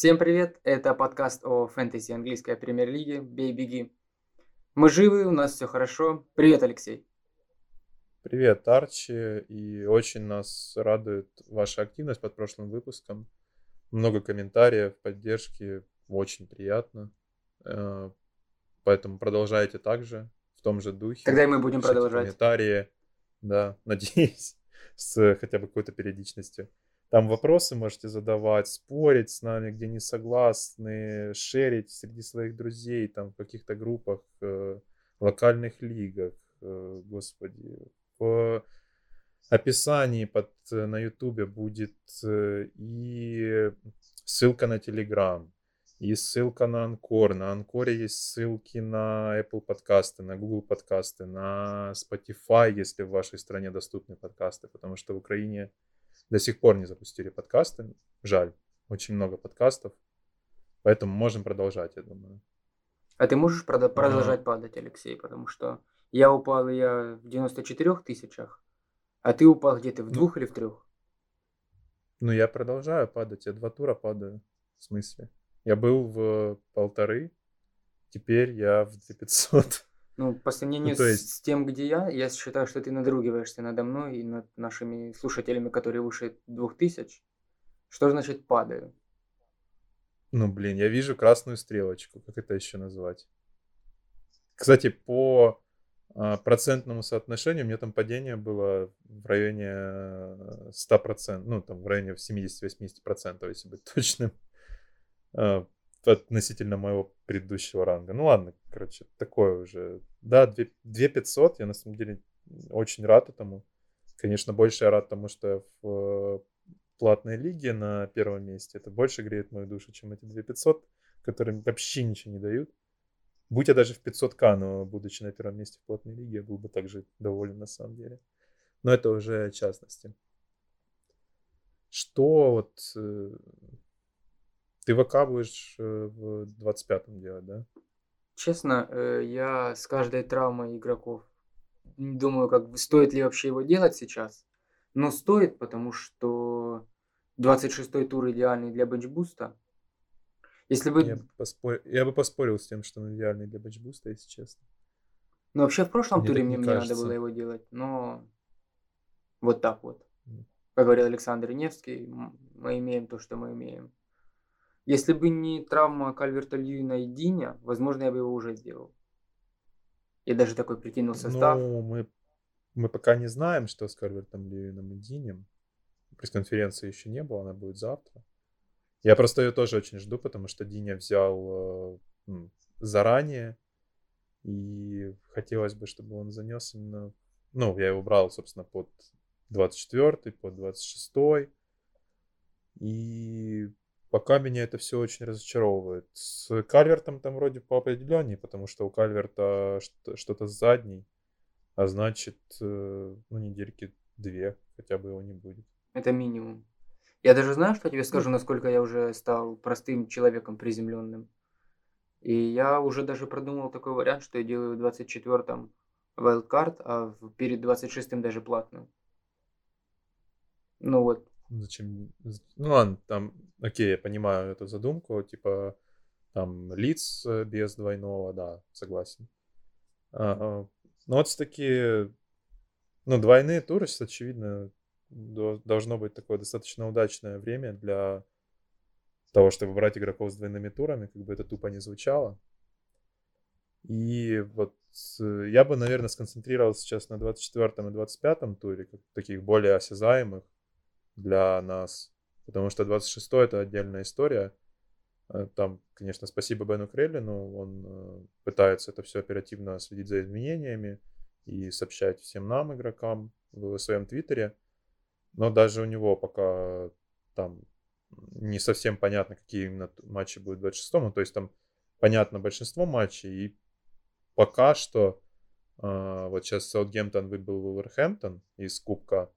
Всем привет, это подкаст о фэнтези английской премьер-лиги «Бей, беги». Мы живы, у нас все хорошо. Привет, Алексей. Привет, Арчи, и очень нас радует ваша активность под прошлым выпуском. Много комментариев, поддержки, очень приятно. Э, поэтому продолжайте также в том же духе. Когда мы будем продолжать? Комментарии, да, надеюсь, с хотя бы какой-то периодичностью. Там вопросы можете задавать, спорить с нами, где не согласны, шерить среди своих друзей, там в каких-то группах, э, локальных лигах, э, господи. В описании под, э, на ютубе будет э, и ссылка на Телеграм, и ссылка на Анкор. На Анкоре есть ссылки на Apple подкасты, на Google подкасты, на Spotify, если в вашей стране доступны подкасты, потому что в Украине до сих пор не запустили подкасты. Жаль, очень много подкастов. Поэтому можем продолжать, я думаю. А ты можешь прода- продолжать падать, Алексей? Потому что я упал я в 94 тысячах, а ты упал где-то в двух или в трех. Ну, я продолжаю падать. Я два тура падаю. В смысле? Я был в полторы, теперь я в 2500. Ну, по сравнению Ну, то с- есть- с тем, где я, я считаю, что ты надругиваешься надо мной и над нашими слушателями, которые выше двух тысяч. Что значит падаю? Ну, блин, я вижу красную стрелочку. Как это еще назвать? Кстати, по а, процентному соотношению у меня там падение было в районе э, 100%, ну, там в районе 70-80%, если быть точным, а, относительно моего предыдущего ранга. Ну, ладно, короче, такое уже. Да, 2 2500, я на самом деле очень рад этому. Конечно, больше я рад тому, что я в э, платной лиге на первом месте. Это больше греет мою душу, чем эти 2500, которые вообще ничего не дают. Будь я даже в 500к, но будучи на первом месте в платной лиге, я был бы также доволен на самом деле. Но это уже частности. Что вот... Ты ВК будешь э, в 25-м делать, да? Честно, э, я с каждой травмой игроков м, думаю, как бы стоит ли вообще его делать сейчас. Но стоит, потому что 26-й тур идеальный для бенчбуста. Если бы... Я бы, поспор- я бы поспорил с тем, что он идеальный для бэчбуста, если честно. Ну, вообще в прошлом Мне туре мне, не мне надо кажется. было его делать, но вот так вот. Как говорил Александр Невский, мы имеем то, что мы имеем. Если бы не травма Кальверта Льюина и Диня, возможно, я бы его уже сделал. Я даже такой прикинул состав. Ну, мы, мы пока не знаем, что с Карвертом Льюином и Динем. Пресс-конференции еще не было, она будет завтра. Я просто ее тоже очень жду, потому что Диня взял м, заранее. И хотелось бы, чтобы он занес именно... Ну, я его брал, собственно, под 24 под 26 И пока меня это все очень разочаровывает. С Кальвертом там вроде по определеннее, потому что у Кальверта что- что-то с задней. А значит, э, ну, недельки две хотя бы его не будет. Это минимум. Я даже знаю, что я тебе скажу, насколько я уже стал простым человеком приземленным. И я уже даже продумал такой вариант, что я делаю в 24-м wildcard, а перед 26-м даже платную. Ну вот, Зачем? Ну ладно, там, окей, я понимаю эту задумку, типа там лиц э, без двойного, да, согласен. А, а, Но вот все-таки, ну, двойные туры очевидно, до- должно быть такое достаточно удачное время для того, чтобы брать игроков с двойными турами, как бы это тупо не звучало. И вот э, я бы, наверное, сконцентрировался сейчас на 24 и 25 туре, как таких более осязаемых для нас. Потому что 26 это отдельная история. Э, Там, конечно, спасибо Бену Креллину, он э, пытается это все оперативно следить за изменениями и сообщать всем нам, игрокам, в своем твиттере. Но даже у него пока там не совсем понятно, какие именно матчи будут в 26-м. То есть там понятно большинство матчей. И пока что а, вот сейчас Саутгемптон выбил Вулверхэмптон из Кубка.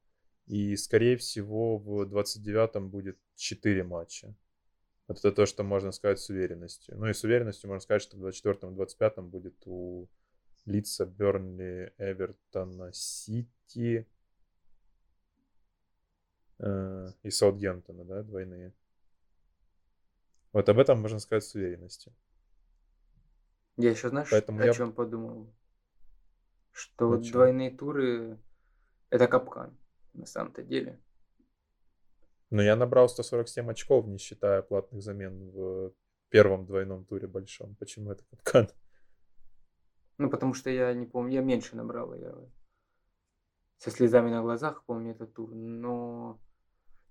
И, скорее всего, в 29-м будет 4 матча. Вот это то, что можно сказать с уверенностью. Ну и с уверенностью можно сказать, что в 24-м и 25-м будет у Лидса, Бернли, Эвертона, Сити э, и Саутгемптона, да, двойные. Вот об этом можно сказать с уверенностью. Я еще, знаешь, Поэтому о я- чем подумал? Что вот двойные туры – это капкан на самом-то деле. Но я набрал 147 очков, не считая платных замен в первом двойном туре большом. Почему это капкан? Ну, потому что я не помню, я меньше набрал, я со слезами на глазах помню этот тур, но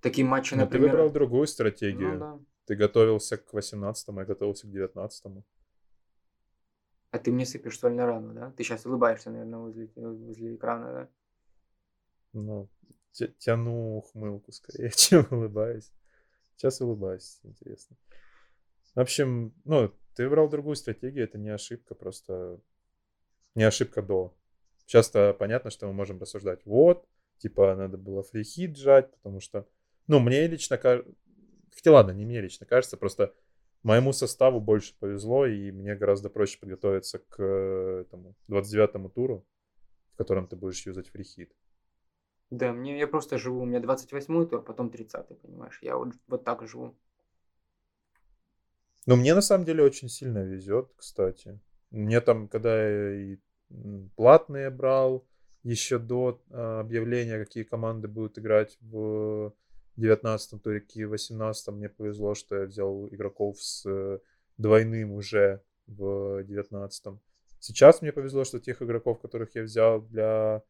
такие матчи, Но Ну, ты например... выбрал другую Ну стратегию. да. Ты готовился к 18 я готовился к 19 А ты мне сыпешь соль на рану, да? Ты сейчас улыбаешься, наверное, возле, возле экрана, да? Ну, тя- тяну ухмылку скорее, чем улыбаюсь. Сейчас улыбаюсь, интересно. В общем, ну, ты выбрал другую стратегию, это не ошибка, просто не ошибка до. Часто понятно, что мы можем рассуждать, вот, типа, надо было free hit жать, потому что, ну, мне лично кажется, хотя ладно, не мне лично кажется, просто моему составу больше повезло, и мне гораздо проще подготовиться к э, этому 29-му туру, в котором ты будешь юзать free hit. Да, мне я просто живу, у меня 28-й тур, потом 30-й, понимаешь? Я вот, вот так живу. Но мне на самом деле очень сильно везет, кстати. Мне там, когда я и платные брал, еще до а, объявления, какие команды будут играть в 19 туре, какие в 18 мне повезло, что я взял игроков с э, двойным уже в 19 Сейчас мне повезло, что тех игроков, которых я взял для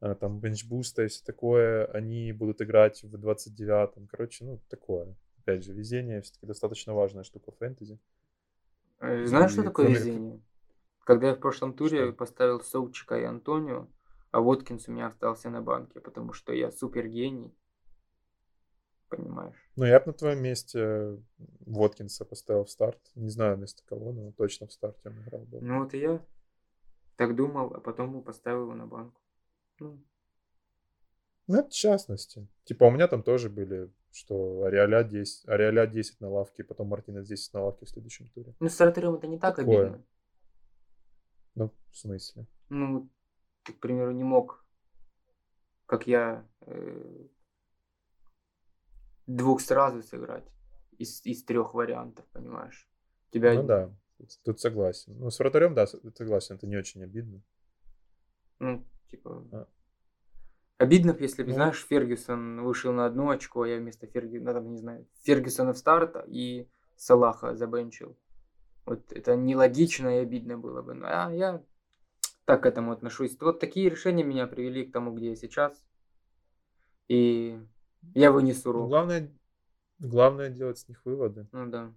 там бенчбуста и все такое, они будут играть в 29-м. Короче, ну, такое. Опять же, везение все-таки достаточно важная штука в фэнтези. Э, Знаешь, что И такое кроме- везение? Когда я в прошлом туре Что? поставил Соучика и Антонио, а Воткинс у меня остался на банке, потому что я супер гений. Понимаешь? Ну, я бы на твоем месте Воткинса поставил в старт. Не знаю вместо кого, но точно в старте он играл бы. Ну вот и я так думал, а потом поставил его на банку. Ну, Ну, это в частности. Типа у меня там тоже были, что Ариаля 10, Ариаля 10 на лавке, потом Мартинес 10 на лавке в следующем туре. ну с вратарем это не так Такое. обидно. Ну, в смысле? Ну, ты, к примеру, не мог, как я, э, двух сразу сыграть из, из трех вариантов, понимаешь? Тебя Ну да, тут, согласен. Ну, с вратарем, да, согласен, это не очень обидно. Ну, типа... А. Обидно, если бы, Ну. знаешь, Фергюсон вышел на одно очко, а я вместо Фергюсона, там, не знаю, Фергюсона в старт и Салаха забенчил. Вот это нелогично и обидно было бы. Ну, А я так к этому отношусь. Вот такие решения меня привели к тому, где я сейчас. И я вынесу Ну, урок. главное, главное делать с них выводы. Ну да.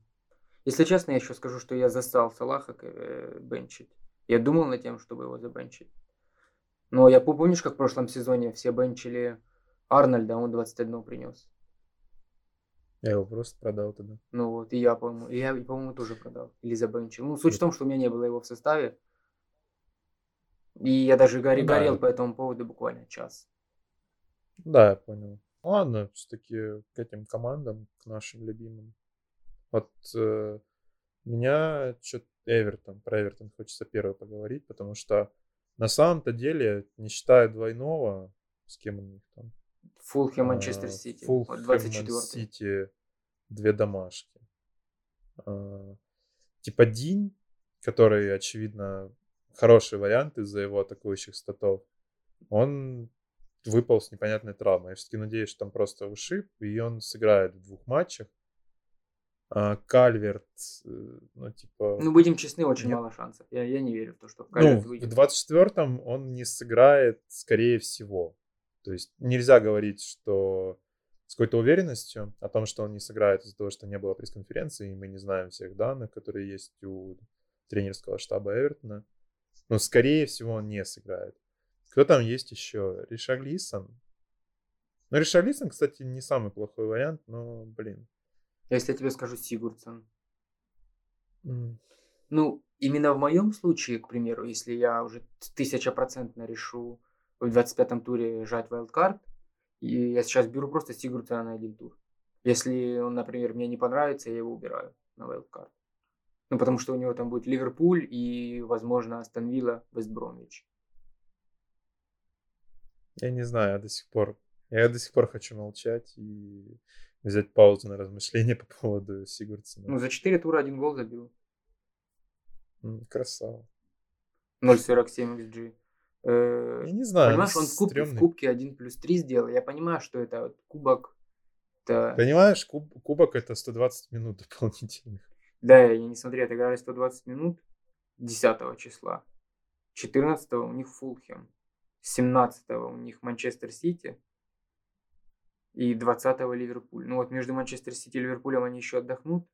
Если честно, я еще скажу, что я застал Салаха э, бенчить. Я думал над тем, чтобы его забенчить. Но я пом- помнишь, как в прошлом сезоне все бенчили Арнольда, а он 21 принес. Я его просто продал тогда. Ну вот, и я, по-моему, и я, по-моему, тоже продал. Или забенчил. Ну, суть в том, что у меня не было его в составе. И я даже горе- да. горел по этому поводу буквально час. Да, я понял. Ладно, все-таки к этим командам, к нашим любимым. Вот э, меня что-то Эвертон, про Эвертон хочется первый поговорить, потому что на самом-то деле, не считая двойного, с кем у них там? Фулхэм, Манчестер А, Сити. Фулхэм, Вот 24 Ман Сити, две домашки. А, Типа Динь, который, очевидно, хороший вариант из-за его атакующих статов, он выпал с непонятной травмой. Я все-таки надеюсь, что там просто ушиб, и он сыграет в двух матчах. А Кальверт, э, ну, типа... Ну, будем честны, очень Нет. мало шансов. Я, я не верю в то, что в Ну, Кальверт в выйдет. 24-м он не сыграет, скорее всего. То есть нельзя говорить, что с какой-то уверенностью о том, что он не сыграет из-за того, что не было пресс-конференции, и мы не знаем всех данных, которые есть у тренерского штаба Эвертона. Но, скорее всего, он не сыграет. Кто там есть еще? Ришарлисон. Ну, Ришарлисон, кстати, не самый плохой вариант, но, блин. Если я тебе скажу Сигурдсон. М, Ну, именно в моем случае, к примеру, если я уже тысячапроцентно решу в 25-м туре жать wildcard, и я сейчас беру просто Сигурдсона на один тур. Если он, например, мне не понравится, я его убираю на wildcard. Ну, потому что у него там будет Ливерпуль и, возможно, Астон Вилла, Вестбромвич. Я не знаю, я до сих пор... Я до сих пор хочу молчать и взять паузу на размышление по поводу Сигурдсона. Ну, за 4 тура один гол забил. Красава. 0.47 XG. Э, Я не знаю, Понимаешь, он в кубке, в стрёмный. кубке 1 плюс 3 сделал. Я понимаю, что это вот кубок. Это... Понимаешь, куб- кубок это 120 минут дополнительных. Да, я не смотрел, отыграли 120 минут 10 числа. 14 у них Фулхем. 17 у них Манчестер Сити. И 20 Ливерпуль. Ну вот между Манчестер Сити и Ливерпулем они еще отдохнут.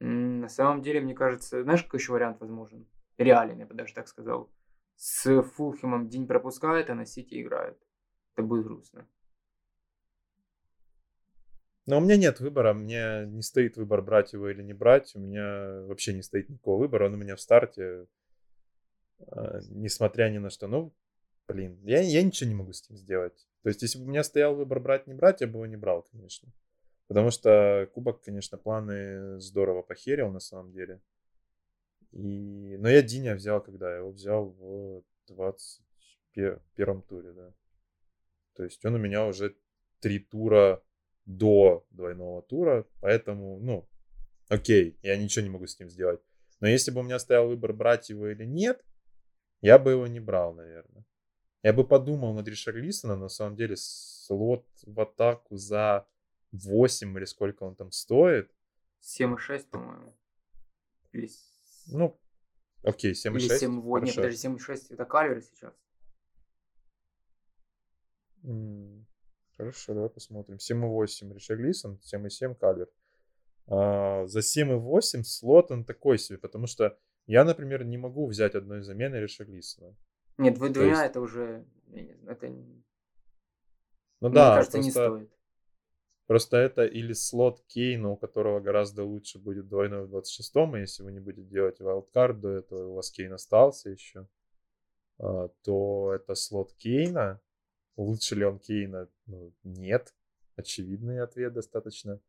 На самом деле, мне кажется, знаешь, какой еще вариант возможен? Реален, я бы даже так сказал. С Фулхемом день пропускает, а на Сити играют. Это будет грустно. Но у меня нет выбора, мне не стоит выбор брать его или не брать, у меня вообще не стоит никакого выбора, он у меня в старте, а, несмотря ни на что. Ну, блин, я, я ничего не могу с этим сделать. То есть, если бы у меня стоял выбор брать, не брать, я бы его не брал, конечно. Потому что Кубок, конечно, планы здорово похерил на самом деле. И... Но я Диня взял, когда я его взял в 21 туре, да. То есть он у меня уже три тура до двойного тура, поэтому, ну, окей, я ничего не могу с ним сделать. Но если бы у меня стоял выбор, брать его или нет, я бы его не брал, наверное. Я бы подумал над Ришарлисона, на самом деле, слот в атаку за 8 или сколько он там стоит. 7,6, по-моему. Или, Ну, окей, 7,6. или 7,8. Нет, подожди, 7,6 это калер сейчас. Хорошо, давай посмотрим. 7,8 Ришарлисон, 7,7 Калвер. А, за 7,8 слот он такой себе, потому что я, например, не могу взять одной замены Ришарлисона. Нет, То двумя есть- это уже... не Это, не- Ну мне да, кажется, не просто, стоит. просто это или слот Кейна, у которого гораздо лучше будет двойной в 26-м, и если вы не будете делать вайлдкард до этого, у вас Кейн остался еще, а, то это слот Кейна. Лучше ли он Кейна? Ну, нет. Очевидный ответ достаточно.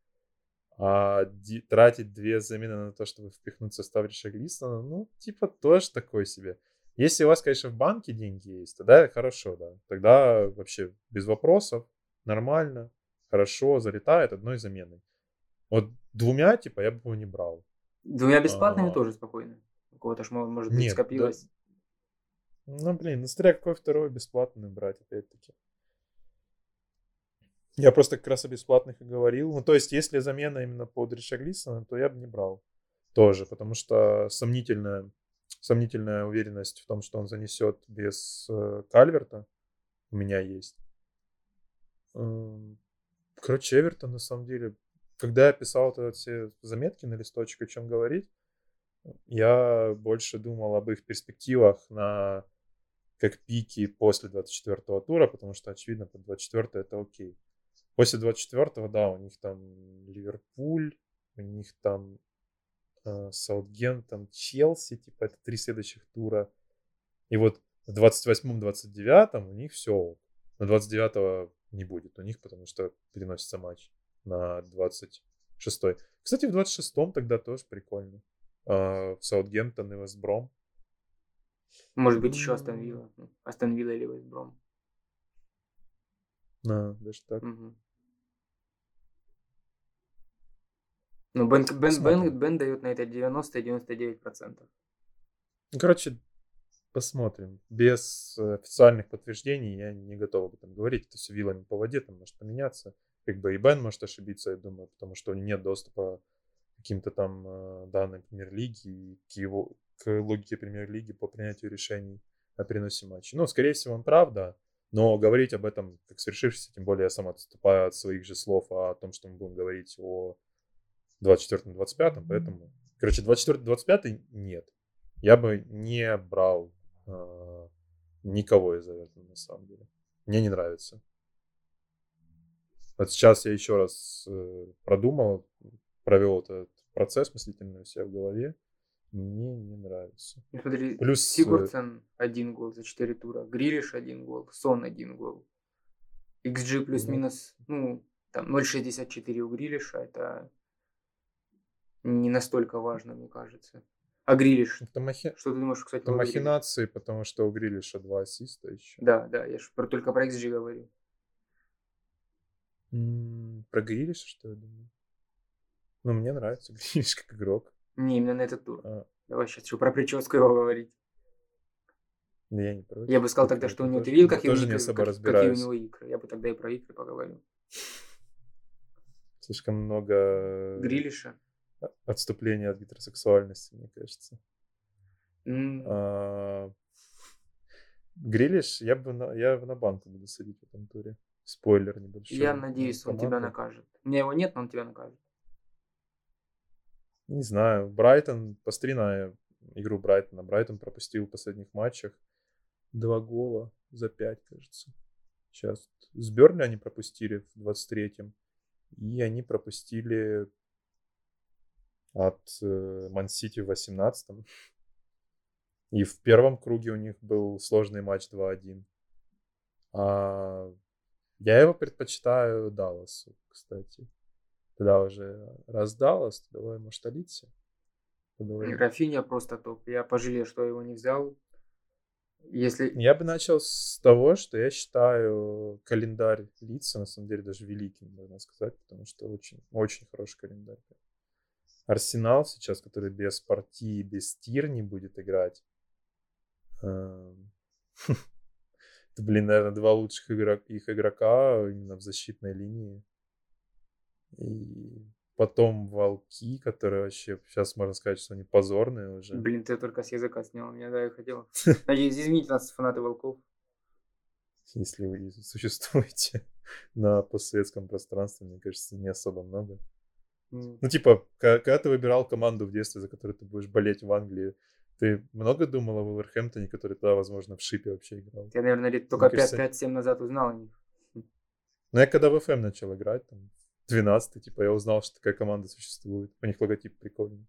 А ди- тратить две замены на то, чтобы впихнуть состав Ришаглисона, ну, типа, тоже такой себе. Если у вас, конечно, в банке деньги есть, тогда хорошо, да. Тогда вообще без вопросов, нормально, хорошо, залетает одной заменой. Вот двумя, типа, я бы его не брал. Двумя бесплатными А. тоже спокойно. У кого-то ж, мо- может быть, Нет, да. скопилось. Ну, блин, ну смотря какой второй бесплатный брать, опять-таки. Я просто как раз о бесплатных и говорил. Ну, то есть, если замена именно под Ришаглисона, то я бы не брал. Тоже, потому что сомнительная, сомнительная уверенность в том, что он занесет без э, Кальверта у меня есть. Эм, Короче, Эвертон, на самом деле, когда я писал вот все заметки на листочек, о чем говорить, я больше думал об их перспективах на как пики после 24 тура, потому что, очевидно, под 24 это окей. После 24 да, у них там Ливерпуль, у них там Саутгемптон, Челси, типа это три следующих тура. И вот в 28-29 у них все. На 29 не будет у них, потому что переносится матч на 26 Кстати, в 26-м тогда тоже прикольно. А, Саутгемптон и Вестбром. Может быть, еще Астон Вилла. Астон Вилла или Вестбром. Да, даже так. Мгм. Ну, Бен, Бен. Бен, Бен дает на это 90-99%. Ну, короче, посмотрим. Без э, официальных подтверждений я не готов об этом говорить. Это все вилами по воде, там может поменяться. Как бы и Бен может ошибиться, я думаю, потому что нет доступа к каким-то там э, данным премьер-лиги и к его к логике премьер-лиги по принятию решений о переносе матча. Ну, скорее всего, он прав, да. Но говорить об этом как свершившееся, тем более я сам отступаю от своих же слов о том, что мы будем говорить о 24-25, поэтому, короче, 24-25 нет. Я бы не брал э, никого из Эвертона, на самом деле. Мне не нравится. Вот сейчас я еще раз э, продумал, провел этот процесс мыслительный у себя в голове. Мне не нравится. Ну, смотри, Плюс, э, Сигурдсен один гол за 4 тура, Грилиш один гол, Сон один гол. XG плюс-минус, ну, там 0.64 у Грилиша, это не настолько важно, мне кажется. А Грилиш, Это, махи... что ты думаешь, кстати, это махинации, потому что у Грилиша два ассиста еще. Да, да, я же про, только про XG говорю. Про Грилиша, что я думаю? Ну, мне нравится Грилиш как игрок. Не, именно на этот тур. А, Давай сейчас еще про прическу его говорить. да я не против. Я бы сказал тогда, что у него... Ты видел, как, его тоже не икры- особо как- какие у разбираюсь. него икры? Я бы тогда и про икры поговорю. Слишком много Грилиша. Отступления от гетеросексуальности, мне кажется. А, Грилиш, я бы на, я на банку буду садить в этом туре. Спойлер небольшой. Я надеюсь, он тебя накажет. У меня его нет, но он тебя накажет. Не знаю. Брайтон, посмотри на игру Брайтона. Брайтон пропустил в последних матчах два гола за пять, кажется. Сейчас. С Бернли они пропустили в 23-м. И они пропустили от э, Ман-Сити в 18-м. И в первом круге у них был сложный матч 2-1. А я его предпочитаю Далласу, кстати. Тогда уже раз Даллас, то давай, может, Алисе? Поговорим. Рафиня просто топ. Я пожалел, что его не взял. Если... Я бы начал с того, что я считаю календарь лица, на самом деле, даже великим, можно сказать, потому что очень, очень хороший календарь. Арсенал сейчас, который без партии, без тир не будет играть. эм, Это, блин, наверное, два лучших игрок- их игрока именно в защитной линии. И потом волки, которые вообще, сейчас можно сказать, что они позорные уже. Блин, ты только с языка снял. Меня, да, я хотел. Надеюсь, извините нас, фанаты волков. если вы существуете на постсоветском пространстве, мне кажется, не особо много. Ну, типа, когда ты выбирал команду в детстве, за которую ты будешь болеть в Англии, ты много думал о Вулверхэмптоне, который тогда, возможно, в шипе вообще играл? Я, наверное, лет только кажется, 5-7 назад узнал о них. Ну, я когда в ФМ начал играть, там, 12 типа, я узнал, что такая команда существует. У них логотип прикольный.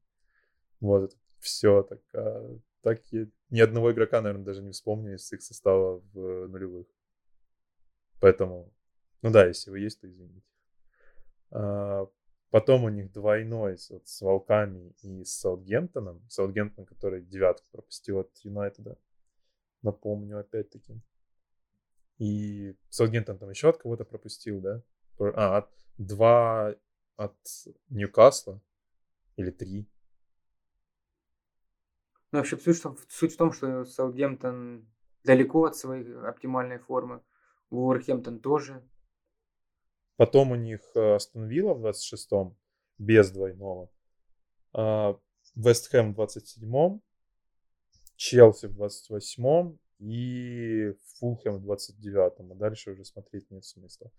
Вот, все. Так, а, так я ни одного игрока, наверное, даже не вспомню из их состава в э, нулевых. Поэтому, ну да, если вы есть, то извините. А, потом у них двойной с, вот, с Волками и с Саутгемптоном. Саутгемптон, который девятку пропустил от Юнайтеда. Напомню, опять-таки. И Саутгемптон там еще от кого-то пропустил, да? А, от, два от Ньюкасла. Или три. Ну, вообще, суть, в том- суть в том, что Саутгемптон далеко от своей оптимальной формы. Вулверхэмптон тоже. Потом у них э, Астон Вилла в 26-м, без двойного. А, Вест Хэм в 27-м. Челси в 28-м. И Фулхэм в 29-м. А дальше уже смотреть нет смысла.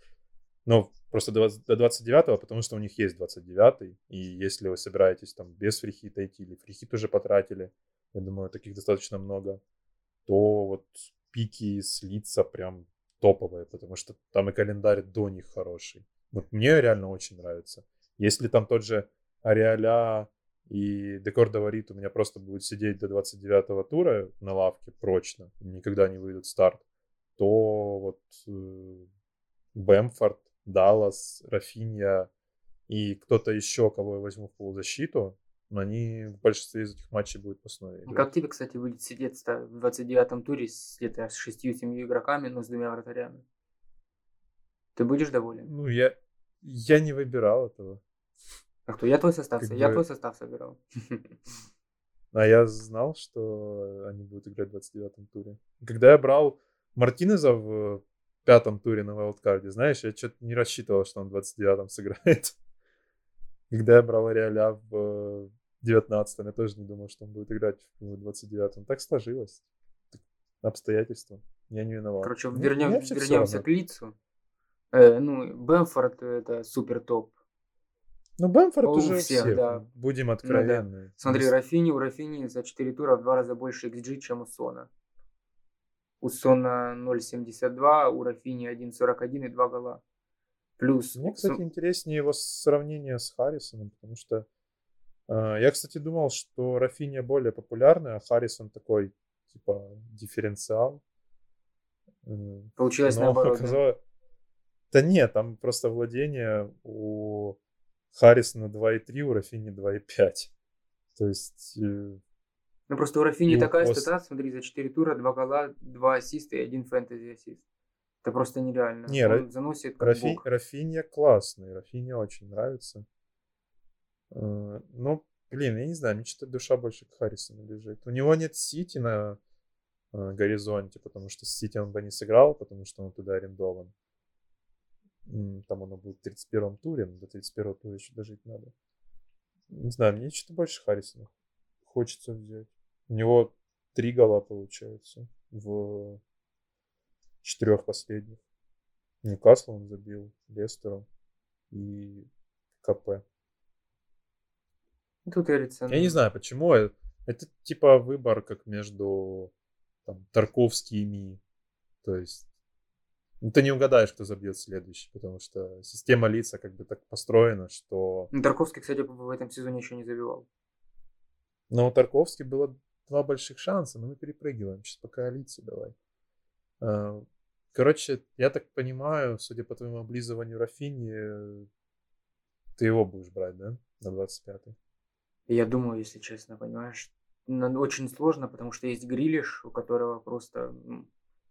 Но просто до 20 до 29-го, потому что у них есть 29-й. И если вы собираетесь там без free hit а идти, или free hit уже потратили, я думаю, таких достаточно много, то вот пики с Лидса прям топовые, потому что там и календарь до них хороший. Вот мне реально очень нравится. Если там тот же Ариаля и Декор Даварит у меня просто будут сидеть до 29-го тура на лавке прочно, никогда не выйдут старт, то вот э, Бэмфорд, Даллас, Рафинья и кто-то еще, кого я возьму в полузащиту, они в большинстве из этих матчей будут в основе. играть. Как тебе, кстати, будет сидеться в 29-м туре с где-то с 6-7 игроками, но с двумя вратарями? Ты будешь доволен? Ну, я, я не выбирал этого. А кто? Я твой состав, Как я бы- твой состав собирал. А я знал, что они будут играть в 29-м туре. Когда я брал Мартинеза в пятом туре на вайлдкарде, знаешь, я что-то не рассчитывал, что он в 29-м сыграет. Когда я брал Реаля в 19-м, я тоже не думал, что он будет играть в 29-м. Так сложилось. Обстоятельства. Я не виноват. Короче, Ну, вернем, вернемся к лицу. Э, ну, Бэмфорд это супер топ. Ну, Бэмфорд У уже всех, всех, да. будем да. откровенны. Смотри, Ну, Рафини, у Рафини за 4 тура в два раза больше XG, чем у Сона. У Сона 0.72, у Рафини 1.41 и 2 гола. Плюс... Мне, кстати, интереснее его сравнение с Харрисоном, потому что я, кстати, думал, что Рафиния более популярный, а Харрисон такой, типа, дифференциал. Получилось но наоборот. да. оказалось- Да нет, там просто владение у Харрисона 2,3, у Рафини 2,5. То есть, э, Ну просто у Рафини такая Кос- стата, смотри, за 4 тура 2 гола, 2 ассиста и 1 фэнтези ассист. Это просто нереально. Не, Он Ра- заносит как Рафи... бог. Рафинья классный, Рафинья очень нравится. Э, Ну, блин, я не знаю, мне что-то душа больше к Харрисону лежит. У него нет Сити на э, горизонте, потому что Сити он бы не сыграл, потому что он туда арендован. Там он будет в 31 туре, но до 31 тура еще дожить надо. Не знаю, мне что-то больше Харрисона хочется взять. У него три гола получается в четырех последних. Ньюкасл он забил, Лестеру и КП. Тут Эриксон. Я не знаю, почему. э- Это типа выбор как между там, Тарковский и Ми. То есть ну, ты не угадаешь, кто забьет следующий, потому что система лица как бы так построена, что... Ну, Тарковский, кстати, в этом сезоне еще не забивал. Но у Тарковски было два больших шанса, но мы перепрыгиваем. Сейчас пока лица давай. А, Короче, я так понимаю, судя по твоему облизыванию Рафини, э, ты его будешь брать, да? На 25-й. Я думаю, если честно, понимаешь, очень сложно, потому что есть Грилиш, у которого просто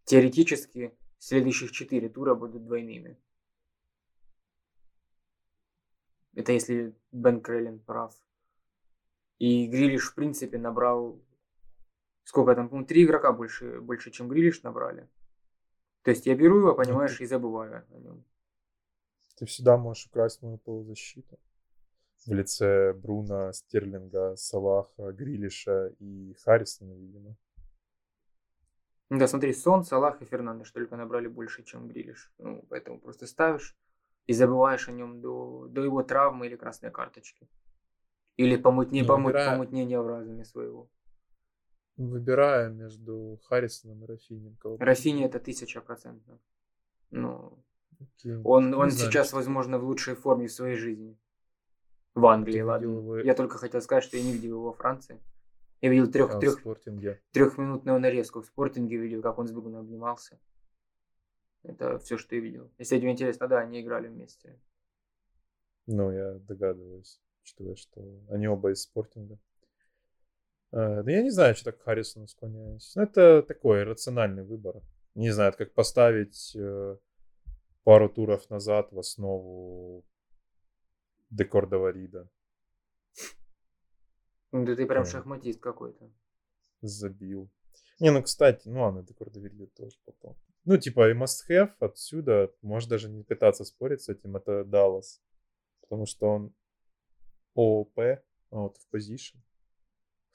теоретически следующих четыре тура будут двойными. Это если Бен Креллин прав. И Грилиш, в принципе, набрал... Сколько там? Ну, три игрока больше, больше, чем Грилиш набрали. То есть я беру его, понимаешь, и забываю о нем. Ты всегда можешь украсть мою полузащиту. В лице Бруна, Стерлинга, Салаха, Грилиша и Харрисона, видимо. Ну Да, смотри, Сон, Салах и Фернандеш только набрали больше, чем Грилиш. Ну, поэтому просто ставишь и забываешь о нем до, до его травмы или красной карточки. Или помутне, Ну, помут- выбирая- помутнения в разуме своего. Выбирая между Харрисоном и Рафини взять. это тысяча процентов. Ну, он, Не он знаю, сейчас, возможно, в лучшей форме в своей жизни. В Англии, Ты ладно. его- Я только хотел сказать, что я не видел его во Франции. Я видел трех, А, трех, трехминутную нарезку в спортинге, видел, как он с Бруно обнимался. Это все, что я видел. Если тебе интересно, да, они играли вместе. Ну, я догадываюсь, учитывая, что они оба из спортинга. Э, Да я не знаю, что так к Харрисону склоняюсь. Ну, это такой рациональный выбор. Не знаю, это как поставить э, пару туров назад в основу Декордова Рида. Ну, да ты прям шахматист какой-то. Забил. Не, ну, кстати, ну ладно, Декордова Рида тоже потом. Ну, типа, и must have отсюда, можешь даже не пытаться спорить с этим, это Даллас. Потому что он ООП, out of position,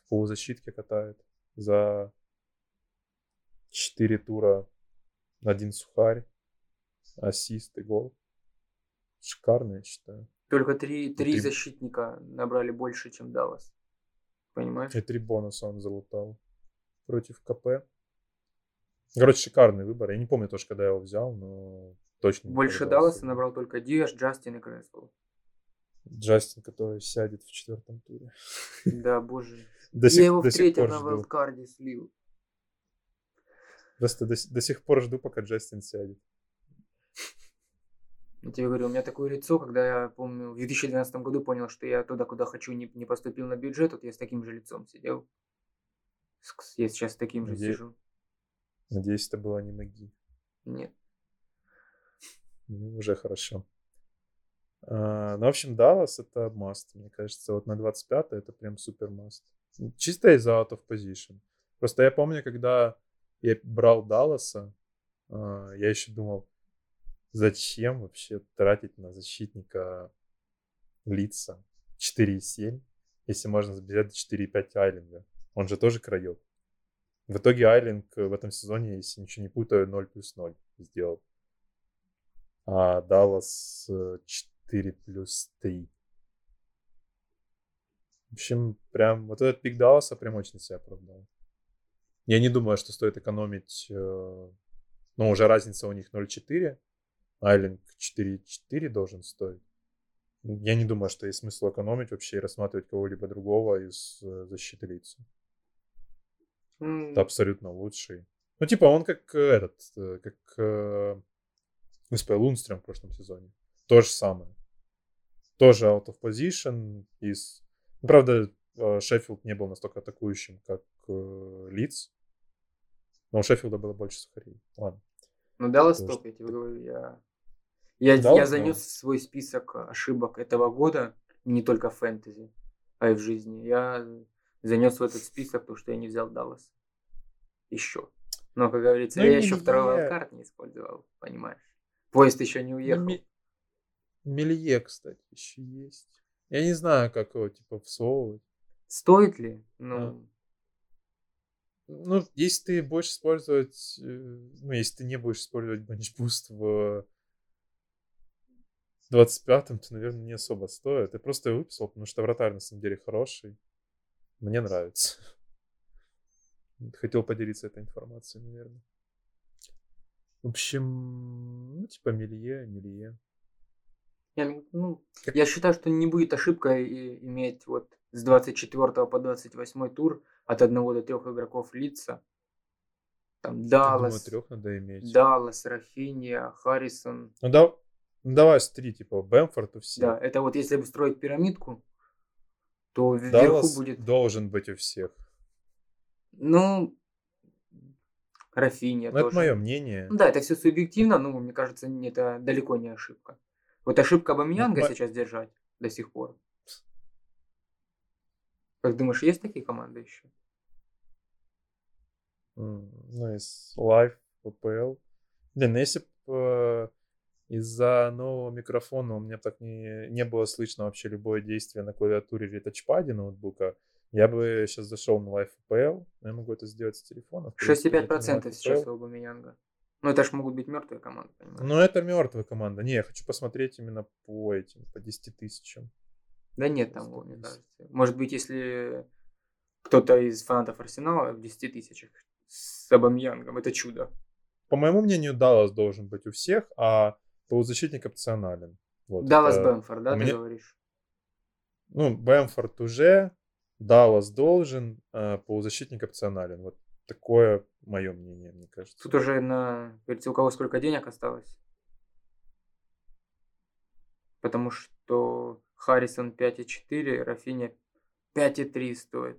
в полузащитке катает за 4 тура один сухарь, ассист и гол. Шикарно, я считаю. Только три, три ты- защитника набрали больше, чем Даллас. Понимаешь? И три бонуса он залутал против КП. Короче, шикарный выбор. Я не помню тоже, когда я его взял, но точно. Больше Далласа набрал только Диаш, Джастин и Креспол. Джастин, который сядет в четвертом туре. Да, боже. До Я сих, его до в третьем на жду. вайлдкарде слил. Просто до, до сих пор жду, пока Джастин сядет. Я тебе говорю, у меня такое лицо, когда я помню, в 2012 году понял, что я туда, куда хочу, не, не поступил на бюджет, вот я с таким же лицом сидел. С- Я сейчас с таким же Где- сижу. Надеюсь, это было не ноги. Нет. Ну, уже хорошо. А, ну, в общем, Даллас это маст, мне кажется. Вот на 25 это прям супер маст. Чисто из-за out of position. Просто я помню, когда я брал Далласа, а, я еще думал, зачем вообще тратить на защитника лица 4,7, если можно забирать 4,5 Айлинга. Он же тоже крает. В итоге Айлинг в этом сезоне, если ничего не путаю, 0 плюс 0 сделал. А Даллас э, 4 плюс 3. В общем, прям вот этот пик Далласа прям очень себя оправдал. Я не думаю, что стоит экономить. э, Ну, уже разница у них 0,4. Айлинг 4,4 должен стоить. Я не думаю, что есть смысл экономить вообще и рассматривать кого-либо другого из э, защиты лица. М, Это абсолютно лучший. Ну, типа, он как э, этот, э, как э, Господи, Лунстрем в прошлом сезоне. То же самое. Тоже out of position. Из... Ну, правда, Шеффилд не был настолько атакующим, как э, Лидс. Но у Шеффилда было больше сухарей. Ладно. Ну, Даллас То, топ, что я тебе говорю, я... Я, я Даллас, занес да. свой список ошибок этого года, не только в фэнтези, а и в жизни. Я занес в этот список то, что я не взял Даллас. Еще. Но, как говорится, Ну, я еще второй вайлдкарт не использовал, понимаешь? Поезд еще не Ну, уехал. Ми- Мелье, кстати, еще есть. Я не знаю, как его, типа, всовывать. Стоит ли? Ну, Ну, если ты будешь использовать, э, ну, если ты не будешь использовать бенчбуст в 25-м, то, наверное, не особо стоит. Я просто его выписал, потому что вратарь на самом деле хороший. Мне нравится. Хотел поделиться этой информацией, наверное. В общем, ну, типа Мелье, Мелье. я, ну, Как- я считаю, что не будет ошибкой иметь вот с 24 по 28 тур от одного до трех игроков лица. Там Я думаю, Даллас, трех надо иметь. Даллас, Рафиния, Харрисон. Ну, да, ну, давай с три, типа, Бэмфорд у всех. Да, это вот если бы строить пирамидку, то вверху Даллас будет, должен быть у всех. ну, Рафиния Ну, это тоже. мое мнение. Ну да, это все субъективно, но мне кажется, это далеко не ошибка. Вот ошибка Бамиянга мо- сейчас держать до сих пор. Как думаешь, есть такие команды еще? Ну, из Live, PPL. Блин, ну если бы из-за нового микрофона у меня так не, не было слышно вообще любое действие на клавиатуре или тачпаде ноутбука, я бы сейчас зашел на Live но я могу это сделать с телефона. в принципе, зайти на 6,5% Live сейчас у Бамиянга. Ну это ж могут быть мертвые команды, понимаешь? Но это мертвая команда. Не, я хочу посмотреть именно по этим, по 10 тысячам. Да нет там, мне кажется. Может быть, если кто-то из фанатов Арсенала в 10 тысячах с Абамьянгом, это чудо. По моему мнению, Даллас должен быть у всех, а полузащитник опционален. Вот, Даллас это- Бэмфорд, да, ты меня- говоришь? Ну, Бэмфорд уже, Даллас должен, а полузащитник опционален. Вот такое мое мнение, мне кажется. Тут уже на... Говорится, у кого сколько денег осталось. Потому что Харрисон 5,4, Рафиня 5,3 стоит.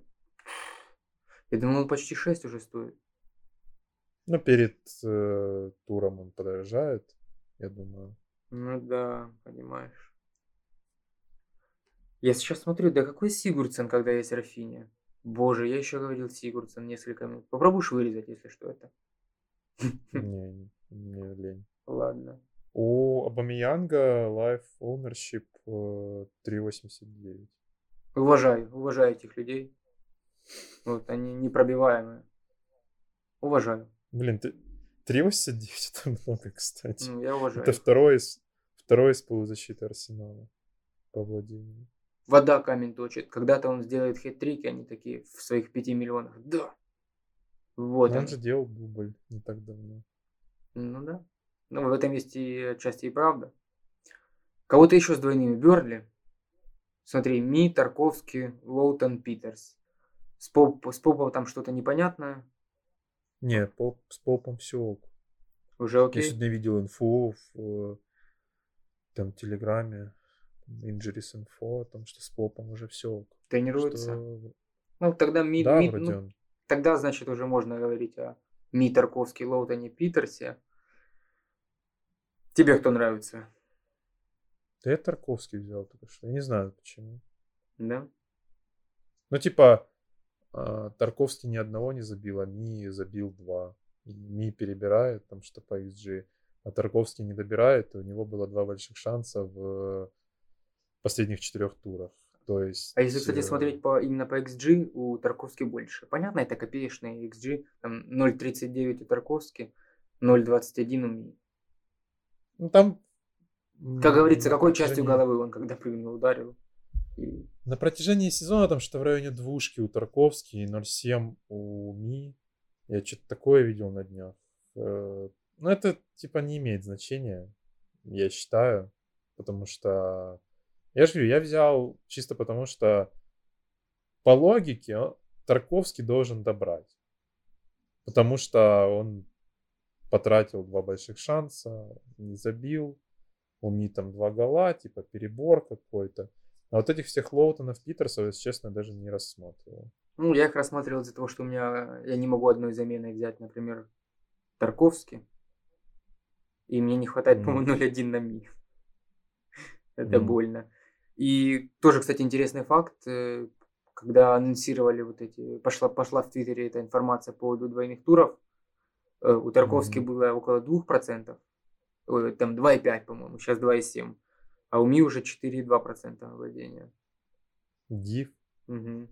Я думал, он почти 6 уже стоит. Ну, перед э, туром он подорожает, я думаю. Ну да, понимаешь. Я сейчас смотрю, да какой Сигурдсен, когда есть Рафиня? Боже, я еще говорил Сигурдсен несколько минут. Попробуешь вырезать, если что это. Не, не лень. Ладно. У Абамиянга Life Ownership э, 3.89. Уважаю, уважаю этих людей. Вот, они непробиваемые. Уважаю. Блин, ты 3.89 это много, кстати. Ну, я уважаю. Это второй из, второй из полузащиты Арсенала по владению. Вода камень точит. Когда-то он сделает хет-трик, они такие в своих 5 миллионах. Да. Вот он он. же делал дубль не так давно. Ну да. Ну, в этом есть и отчасти и правда. Кого-то еще с двойными. Берли. Смотри, Ми, Тарковский, Лоутон, Питерс. С, Поп, с Попом там что-то непонятное. Не, поп, с попом все ок. Уже Я окей. сегодня видел инфу в э, там Телеграме, Injuries Info, о том, что с попом уже все. Тренируется. Ну, тогда Ми, Да, Ми- ну, тогда, значит, уже можно говорить о Ми, Тарковский, Лоутоне, Питерсе. Тебе кто нравится? Да я Тарковский взял только что. Я не знаю почему. Да? Ну, типа, Тарковский ни одного не забил, а Ми забил два. И Ми перебирает, там что по XG, а Тарковский не добирает, и у него было два больших шанса в последних четырех турах. То есть... А если, кстати, э, смотреть по, именно по XG, у Тарковски больше. Понятно, это копеечные XG. Там 0.39 у Тарковски, 0.21 у Ми. Ну, там... Как говорится, какой частью головы он, когда прыгнул, ударил. На протяжении сезона там что-то в районе двушки у Тарковски и 0,7 у Ми. Я что-то такое видел на днях. Э, Ну, это типа не имеет значения, я считаю. Потому что... Я же говорю, я взял чисто потому, что по логике Тарковский должен добрать. Потому что он потратил два больших шанса, не забил. У Ми там два гола, типа перебор какой-то. А вот этих всех Лоутонов, Питерсов, если честно, даже не рассматривал. Ну, я их рассматривал из-за того, что у меня я не могу одной заменой взять, например, Тарковский. И мне не хватает, Мгм. по-моему, 0,1 на ми. Это Мгм. больно. И тоже, кстати, интересный факт, э, когда анонсировали вот эти, пошла, пошла в Твиттере эта информация по поводу двойных туров, э, у Тарковски Мгм. было около 2%, ой, там 2,5, по-моему, сейчас 2,7, а у Ми уже 4,2% владения. Див. Мгм.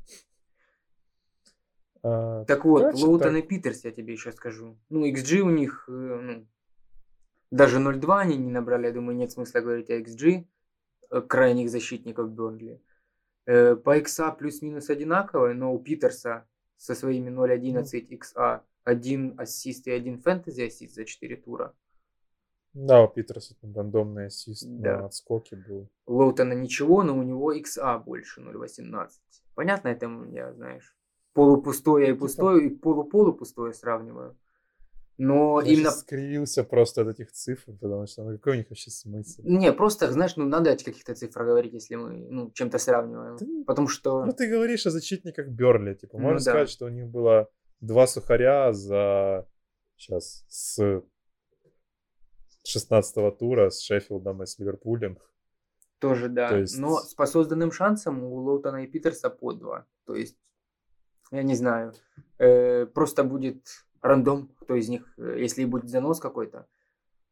А, Так вот, короче, Лоутон так. и Питерс, я тебе еще скажу. Ну, XG у них, э, ну, даже 0,2 они не набрали, я думаю, нет смысла говорить о XG э, крайних защитников Бернли. Э, По XA плюс-минус одинаковые, но у Питерса со своими 0,11 XA один ассист и один фэнтези ассист за 4 тура. Да, у Питерса там рандомный ассист Да. на отскоке был. У Лоутона ничего, но у него XA больше 0,18. Понятно, это я, знаешь, полупустое и Типа- пустое, и полу-полупустое сравниваю. Но Я именно скривился просто от этих цифр, потому что ну, какой у них вообще смысл? Не, просто, знаешь, ну надо о каких-то цифрах говорить, если мы ну, чем-то сравниваем. Да Потому что... Ну, ты говоришь о защитниках Берли. Типа, Ну можно да. сказать, что у них было два сухаря за сейчас с 16 тура с Шеффилдом и с Ливерпулем. Тоже, да. То есть- Но с по созданным шансом у Лоутона и Питерса по два. То есть, я не знаю. э, просто будет рандом, кто из них, э, если будет занос какой-то.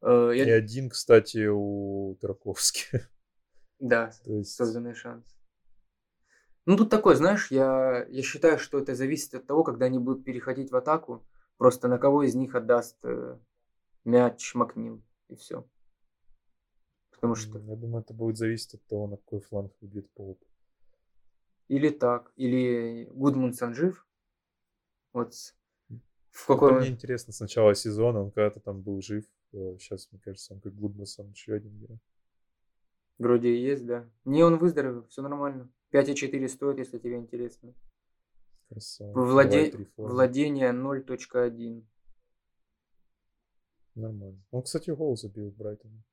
Э, я- И один, кстати, у Тарковски. Да, То есть, созданный шанс. Ну, тут такой, знаешь, я, я считаю, что это зависит от того, когда они будут переходить в атаку, просто на кого из них отдаст э, мяч Макнил, и все. Потому что я думаю, это будет зависеть от того, на какой фланг выбьет Поуп. или так, или Гудмунсон жив, вот в какой... Мне интересно, с начала сезона он когда-то там был жив. Сейчас, мне кажется, он как Гудмасон Шрёдингера. Вроде и есть, да. Не, он выздоровел, все нормально. 5,4 стоит, если тебе интересно. Красава. Владе-. Владение 0.1. Нормально. Он, кстати, гол забил в Брайтоне.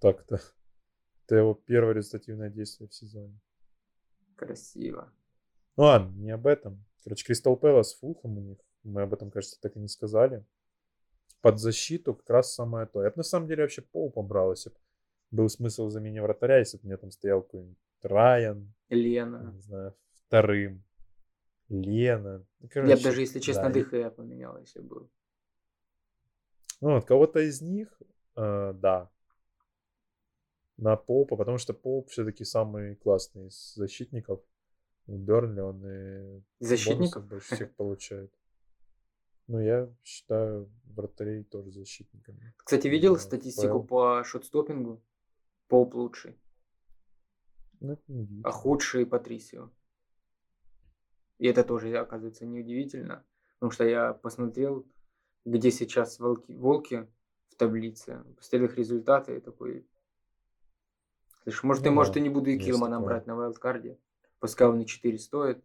Так-то. Это его первое результативное действие в сезоне. Красиво. Ну ладно, не об этом. Короче, Кристал Пэлас Фулхэм у них. Мы об этом, кажется, так и не сказали. Под защиту как раз самое то. Я бы на самом деле вообще пол побрал, если бы был смысл в замене вратаря, если бы у меня там стоял какой-нибудь Райан, Лена. не знаю, вторым. Лена. Ну, Я короче, бы даже, если честно, да, ДХ поменял, если был. Ну, вот кого-то из них, э, да. На Попа, потому что Поп все-таки самый классный из защитников. У Бернли он и Защитников? больше всех получает. Ну, я считаю вратарей тоже защитниками. Кстати, видел Да, статистику ФПЛ. по шотстопингу? Поп лучший, Ну, а худший Патрисио. И это тоже, оказывается, неудивительно, потому что я посмотрел, где сейчас волки, волки в таблице, посмотрел их результаты и такой... Слышь, может, Ну и может, и не буду и Килмана брать на вайлдкарде. Пускай он и 4 стоит.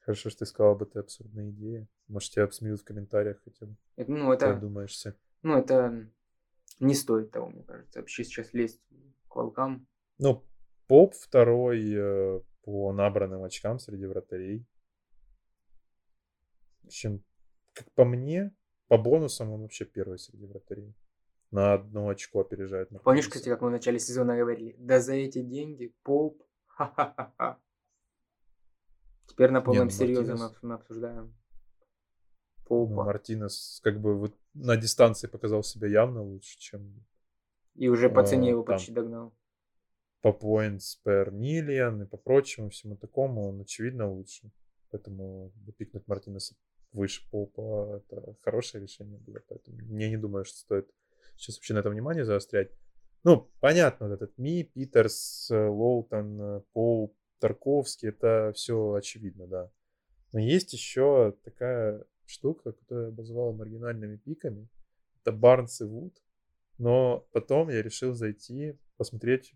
Хорошо, что ты сказал об этой абсурдной идее. Может, тебя обсмеют в комментариях хотя бы. Это, ну, это, Подумаешься. ну, это не стоит того, мне кажется. Вообще сейчас лезть к волкам. Ну, Поп второй э, по набранным очкам среди вратарей. В общем, как по мне, по бонусам он вообще первый среди вратарей. На одно очко опережает Помнишь, Мартинеса. кстати, как мы в начале сезона говорили? Да за эти деньги поп. Ха-ха-ха-ха. Теперь на полном ну, серьезе мы, Мартинес- мы обсуждаем Ну, Поупа. Мартинес как бы вот на дистанции показал себя явно лучше, чем И уже по цене его там. почти догнал. по points per million и по прочему всему такому он очевидно лучше. Поэтому пикнуть Мартинеса выше Попа это хорошее решение было. Поэтому я не думаю, что стоит сейчас вообще на это внимание заострять. Ну, понятно, вот этот Ми, Питерс, э, Лоутон, э, Поуп, Тарковский, это все очевидно, да. Но есть еще такая штука, которую я обозвал маргинальными пиками. Это Барнс и Вуд. Но потом я решил зайти, посмотреть.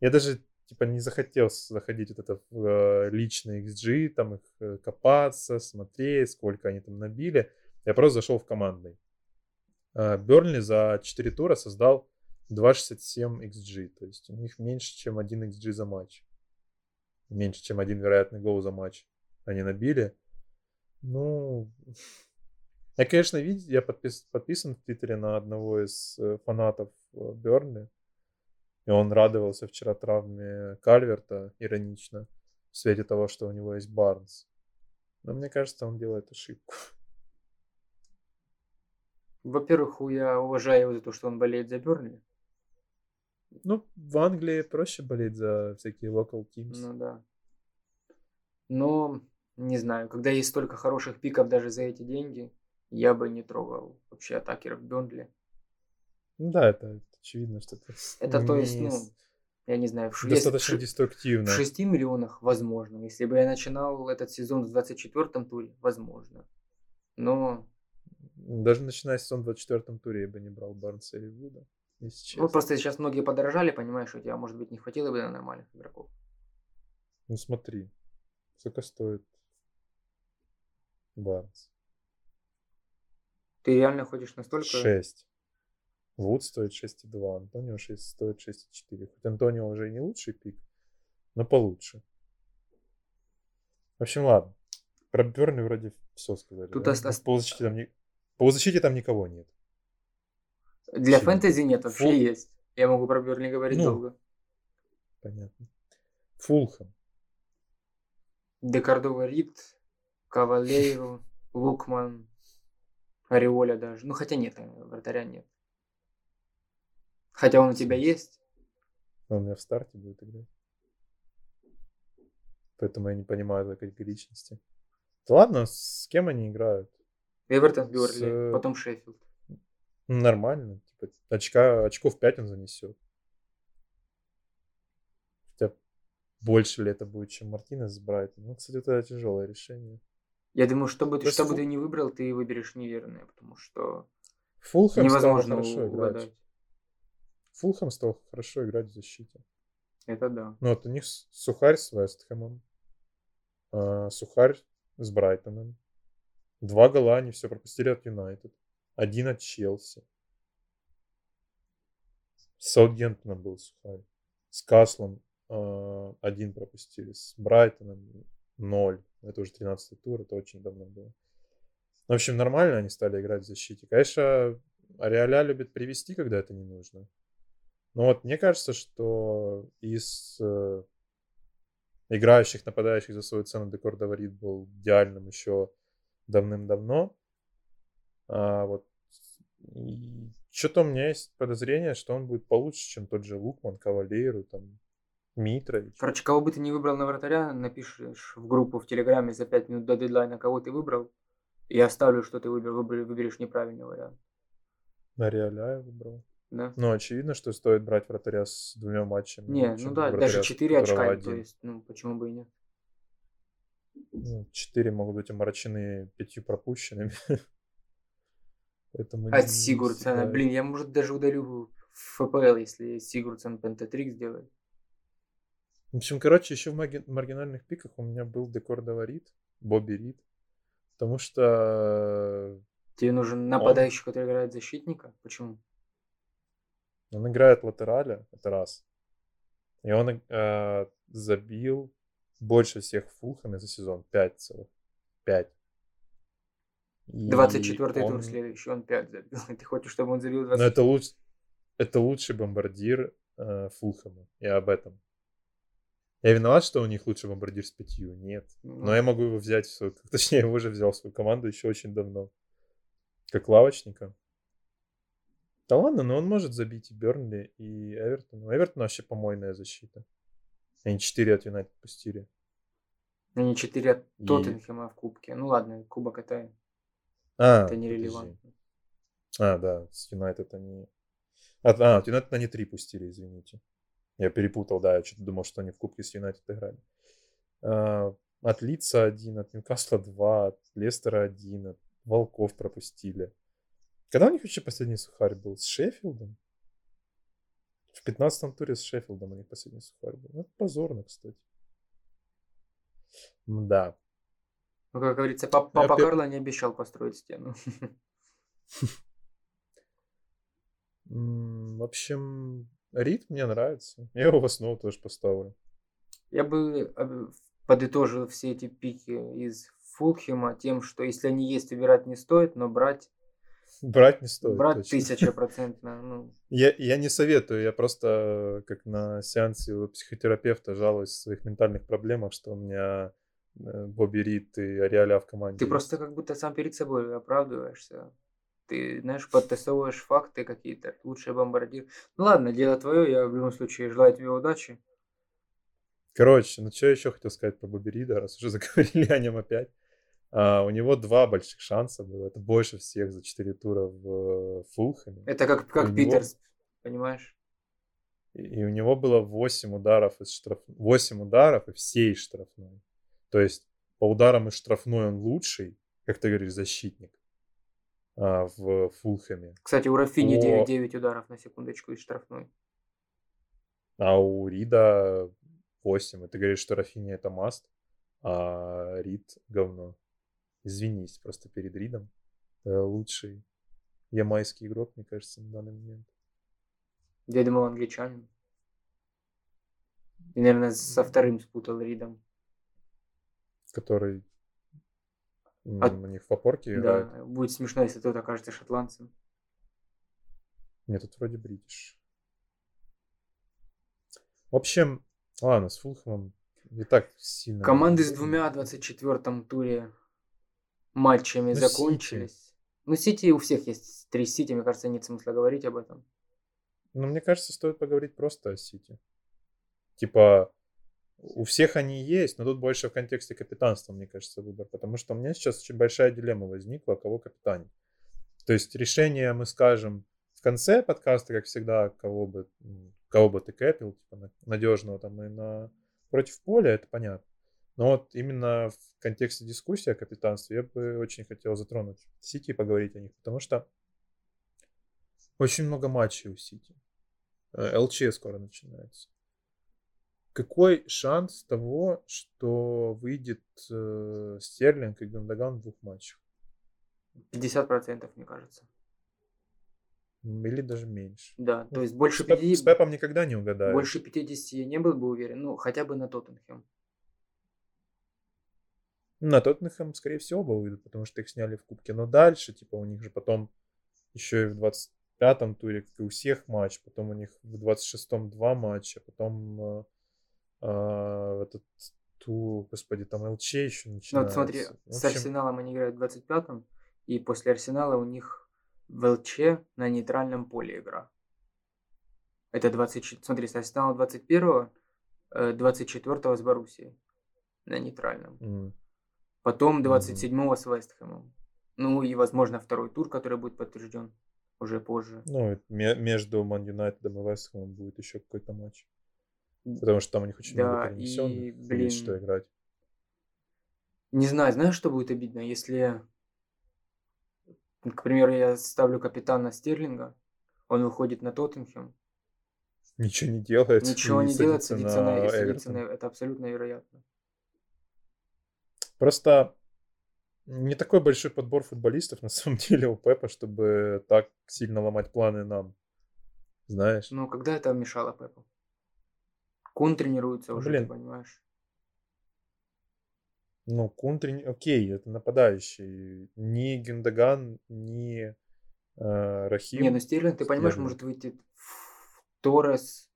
Я даже типа не захотел заходить вот это в э, личный XG, там их э, копаться, смотреть, сколько они там набили. Я просто зашел в командный. Э, Бернли за 4 тура создал 2.67 XG. То есть у них меньше, чем 1 XG за матч. Меньше, чем один вероятный гол за матч они набили. Ну, Я, конечно, видел, я подпис, подписан в Твиттере на одного из э, фанатов э, Бернли. И он радовался вчера травме Кальверта, иронично, в свете того, что у него есть Барнс. Но мне кажется, он делает ошибку. Во-первых, я уважаю его за то, что он болеет за Бернли. Ну, в Англии проще болеть за всякие local teams. Ну да. Но, не знаю, когда есть столько хороших пиков даже за эти деньги, я бы не трогал вообще атакеров Бернли. Ну да, это очевидно, что это... Это то есть, ну, я не знаю, в достаточно в, деструктивно. В 6 миллионах возможно. Если бы я начинал этот сезон в 24-м туре, возможно. Но... Даже начиная с сезон в 24-м туре я бы не брал Барнса или Вуда. Ну, просто сейчас многие подорожали, понимаешь, у тебя, может быть, не хватило бы на нормальных игроков. Ну, смотри, сколько стоит Барнс? Ты реально ходишь настолько... 6. Вуд стоит 6,2, Антонио 6, стоит 6,4. Хоть Антонио уже и не лучший пик, но получше. В общем, ладно. Про Бернли вроде все сказали. Тут да? ост... по, защите там не... по защите там никого нет. Для Сильно. фэнтези нет, вообще Фул... есть. Я могу про Бернли говорить ну, долго. Понятно. Фулхэм. Декардова Рид, Кавалейру, Лукман, Ореоля даже. Ну, хотя нет, э, вратаря нет. Хотя он у тебя есть. Он у меня в старте будет играть. Поэтому я не понимаю этой категоричности. Да ладно, с кем они играют? Эвертон, Бёрли, с... Э, потом Шеффилд. Нормально. Типа, очка, очков 5 он занесет. Хотя больше ли это будет, чем Мартинес с Брайтон? Ну, кстати, это тяжелое решение. Я думаю, что бы, ты, что бы ты не выбрал, ты выберешь неверное, потому что Фулхэм невозможно угадать. Играть. Фулхэм стал хорошо играть в защите. Это да. Ну вот у них Сухарь с Вестхэмом, а, Сухарь с Брайтоном. Два гола они все пропустили от Юнайтед. Один от Челси. С Саутгемптоном был Сухарь. С Каслом э, один пропустили. С Брайтоном ноль. Это уже 13 тур, это очень давно было. В общем, нормально они стали играть в защите. Конечно, Ариаля любит привести, когда это не нужно. Ну вот мне кажется, что из э, играющих, нападающих за свою цену Декор Даварит был идеальным еще давным-давно. А вот что-то у меня есть подозрение, что он будет получше, чем тот же Лукман, Кавалейру, там, Митрович. Короче, кого бы ты не выбрал на вратаря, напишешь в группу в Телеграме за 5 минут до дедлайна, кого ты выбрал, и оставлю, что ты выбрал, выберешь неправильный вариант. На Реаля я выбрал. Да. Ну, очевидно, что стоит брать вратаря с двумя матчами. Не, ну да, даже 4 очка, один. то есть, ну, почему бы и нет. Ну, 4 могут быть омрачены пятью пропущенными. Поэтому От Сигурдсона, блин, я, может, даже удалю ФПЛ, если Сигурдсон пентатрик сделает. В общем, короче, еще в маргинальных пиках у меня был декор Даварит, Бобби Рид. Потому что... Тебе нужен нападающий, он... который играет защитника? Почему? Он играет латераля, это раз. И он э, забил больше всех в Фулхэме за сезон. 5 целых. 5. 24 он... тур следующий, он 5 забил. Ты хочешь, чтобы он забил 20? Но это, луч... это лучший бомбардир э, Фулхэма. Я об этом. Я виноват, что у них лучший бомбардир с пятью? Нет. Mm. Но я могу его взять в свою... Точнее, я уже взял в свою команду еще очень давно. Как лавочника. Да ладно, но он может забить и Бернли, и Эвертон. У Эвертона вообще помойная защита. Они 4 от Юнайтед пустили. Они 4 от и... Тоттенхэма в кубке. Ну ладно, кубок это, а, это нерелевантно. А, да, с Юнайтед они... А, а, от Юнайтед они 3 пустили, извините. Я перепутал, да, я что-то думал, что они в кубке с Юнайтед играли. А, от Лица 1, от Ньюкасла 2, от Лестера 1, от Волков пропустили. Когда у них вообще последний сухарь был? С Шеффилдом? В 15 туре с Шеффилдом у них последний сухарь был. Ну, это позорно, кстати. Да. Ну, как говорится, папа, папа Я... Карло не обещал построить стену. В общем, Рид мне нравится. Я его в основу тоже поставлю. Я бы подытожил все эти пики из Фулхема тем, что если они есть, выбирать не стоит, но брать Брать не стоит. брать тысяча процентно. Ну, Я, я не советую, я просто как на сеансе у психотерапевта жалуюсь в своих ментальных проблемах, что у меня э, Бобби Рид и Ариаля в команде. ты есть. просто как будто сам перед собой оправдываешься. Ты, знаешь, подтасовываешь факты какие-то. Лучший бомбардир. Ну ладно, дело твое. Я в любом случае желаю тебе удачи. Короче, ну что я еще хотел сказать про Бобби Рида, раз уже заговорили о нем опять. А, у него два больших шанса было. Это больше всех за 4 тура в э, Фулхэме. Это как, У как него- Питерс, понимаешь? И, и у него было 8 ударов из штраф... 8 ударов и все из штрафной. То есть по ударам из штрафной он лучший, как ты говоришь, защитник а, в Фулхэме. Кстати, у Рафини О. 9-9 ударов на секундочку из штрафной. А у Рида 8. И ты говоришь, что Рафини это маст, а Рид говно. Извинись просто перед Ридом. Это лучший ямайский игрок, мне кажется, на данный момент. Я думал, англичанин. И, наверное, со вторым спутал Ридом. Который А- у них в опорке играет. Да, будет смешно, если тот окажется шотландцем. Нет, тут вроде бритиш. В общем, ладно, с Фулхэмом не так сильно... Команды с двумя в 24-м туре матчами Ну, закончились. Ну, Сити у всех есть три Сити, мне кажется, нет смысла говорить об этом. Ну, мне кажется, стоит поговорить просто о Сити. Типа, у всех они есть, но тут больше в контексте капитанства, мне кажется, выбор. Потому что у меня сейчас очень большая дилемма возникла, кого капитанить. То есть решение мы скажем в конце подкаста, как всегда, кого бы, кого бы ты кэпил, типа, надежного там и на против поля, это понятно. Но вот именно в контексте дискуссии о капитанстве я бы очень хотел затронуть Сити и поговорить о них, потому что очень много матчей у Сити. Э, ЛЧ скоро начинается. Какой шанс того, что выйдет э, Стерлинг и Гандаган в двух матчах? 50%, мне кажется. Или даже меньше? Да, Ну, то есть больше С, Пеп- 50, с Пепом никогда не угадаешь. больше 50 я не был бы уверен. Ну, хотя бы на Тоттенхэм. На Тоттенхэм, скорее всего, бы выйдут, потому что их сняли в кубке. Но дальше, типа, у них же потом еще и в 25-м туре, как и у всех, матч. Потом у них в 26-м два матча. Потом э, э, этот тур, господи, там ЛЧ еще Ну, начинается. вот смотри, В с общем, Арсеналом они играют в 25-м, и после Арсенала у них в ЛЧ на нейтральном поле игра. Это 24... Смотри, с Арсеналом 21-го, э, 24-го с Боруссией на нейтральном. м, Потом 27-го с Вестхэмом. Ну и, возможно, второй тур, который будет подтвержден уже позже. Ну, и ме- между Ман Юнайтедом и Вестхэмом будет еще какой-то матч. Потому что там у них очень Да, много и, перенесенных. блин, Есть что играть. Не знаю, знаешь, что будет обидно, если, к примеру, я ставлю капитана Стерлинга, он выходит на Тоттенхэм, Ничего не делает. ничего и не делает, садится на, и садится на- Это абсолютно вероятно. Просто не такой большой подбор футболистов на самом деле у Пепа, чтобы так сильно ломать планы нам. Знаешь? Но когда это мешало Пепу? Кун тренируется Ну, уже, блин. ты понимаешь? Ну, Кун трени- окей, это нападающий. Ни Гюндаган, ни э, Рахим. Не, ну Стерлинг, ты понимаешь, Стерлинг. может выйти Торрес,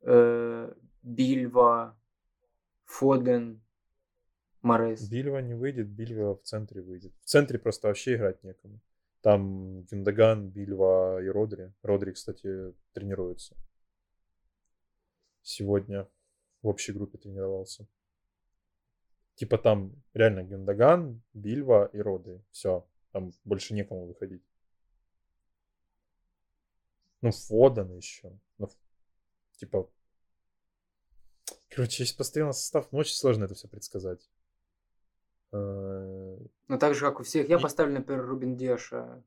э, Бильва, Фоден, Морес. Бильва не выйдет, Бильва в центре выйдет. В центре просто вообще играть некому. Там Гюндаган, Бильва и Родри. Родри, кстати, тренируется. Сегодня в общей группе тренировался. Типа там реально Гюндаган, Бильва и Родри. Все. Там больше некому выходить. Ну, Фоден еще. Ну, типа... Короче, если постоянно состав, ну, очень сложно это все предсказать. Э, Но так же, как у всех, я И- поставлю, например, Рубин Диаша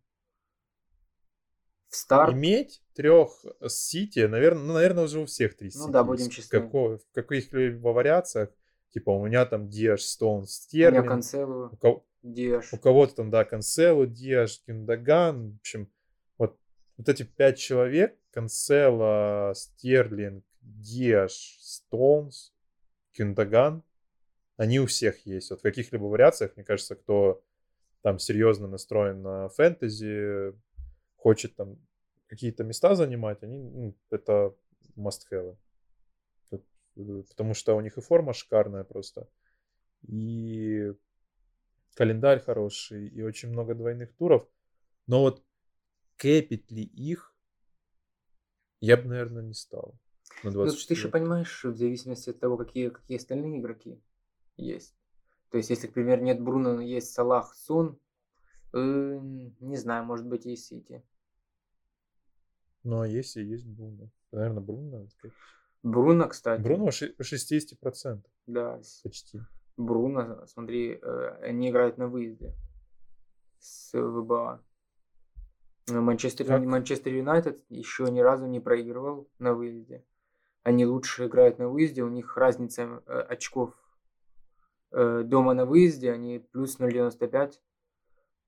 в старт. Иметь трех с Сити, наверное, ну, наверное, уже у всех три Ну да, будем честны. Како- в каких-либо вариациях, типа у меня там Диаш, Стоун, У меня Стерлинг, Канцелу, у, кого- Диаш. у кого-то там, да, Канцелу, Диаш, Гюндаган, в общем, вот, вот эти пять человек, Канцела, Стерлинг, Диаш, Стоунс, Гюндаган, они у всех есть. Вот в каких-либо вариациях, мне кажется, кто там серьезно настроен на фэнтези, хочет там какие-то места занимать, они, ну, это must-have. Э, потому что у них и форма шикарная просто, и календарь хороший, и очень много двойных туров. Но вот кэпить ли их, я бы, наверное, не стал. На ну, ты еще понимаешь, в зависимости от того, какие, какие остальные игроки есть. То есть, если, к примеру, нет Бруно, но есть Салах, Сон, э, не знаю, может быть, и Сити. Ну, а если есть Бруно? Наверное, Бруно. Бруно, кстати. Бруно 60%. Да. Почти. Бруно, смотри, э, они играют на выезде с ВБА. Манчестер, Манчестер Юнайтед еще ни разу не проигрывал на выезде. Они лучше играют на выезде, у них разница э, очков дома на выезде, они плюс 0,95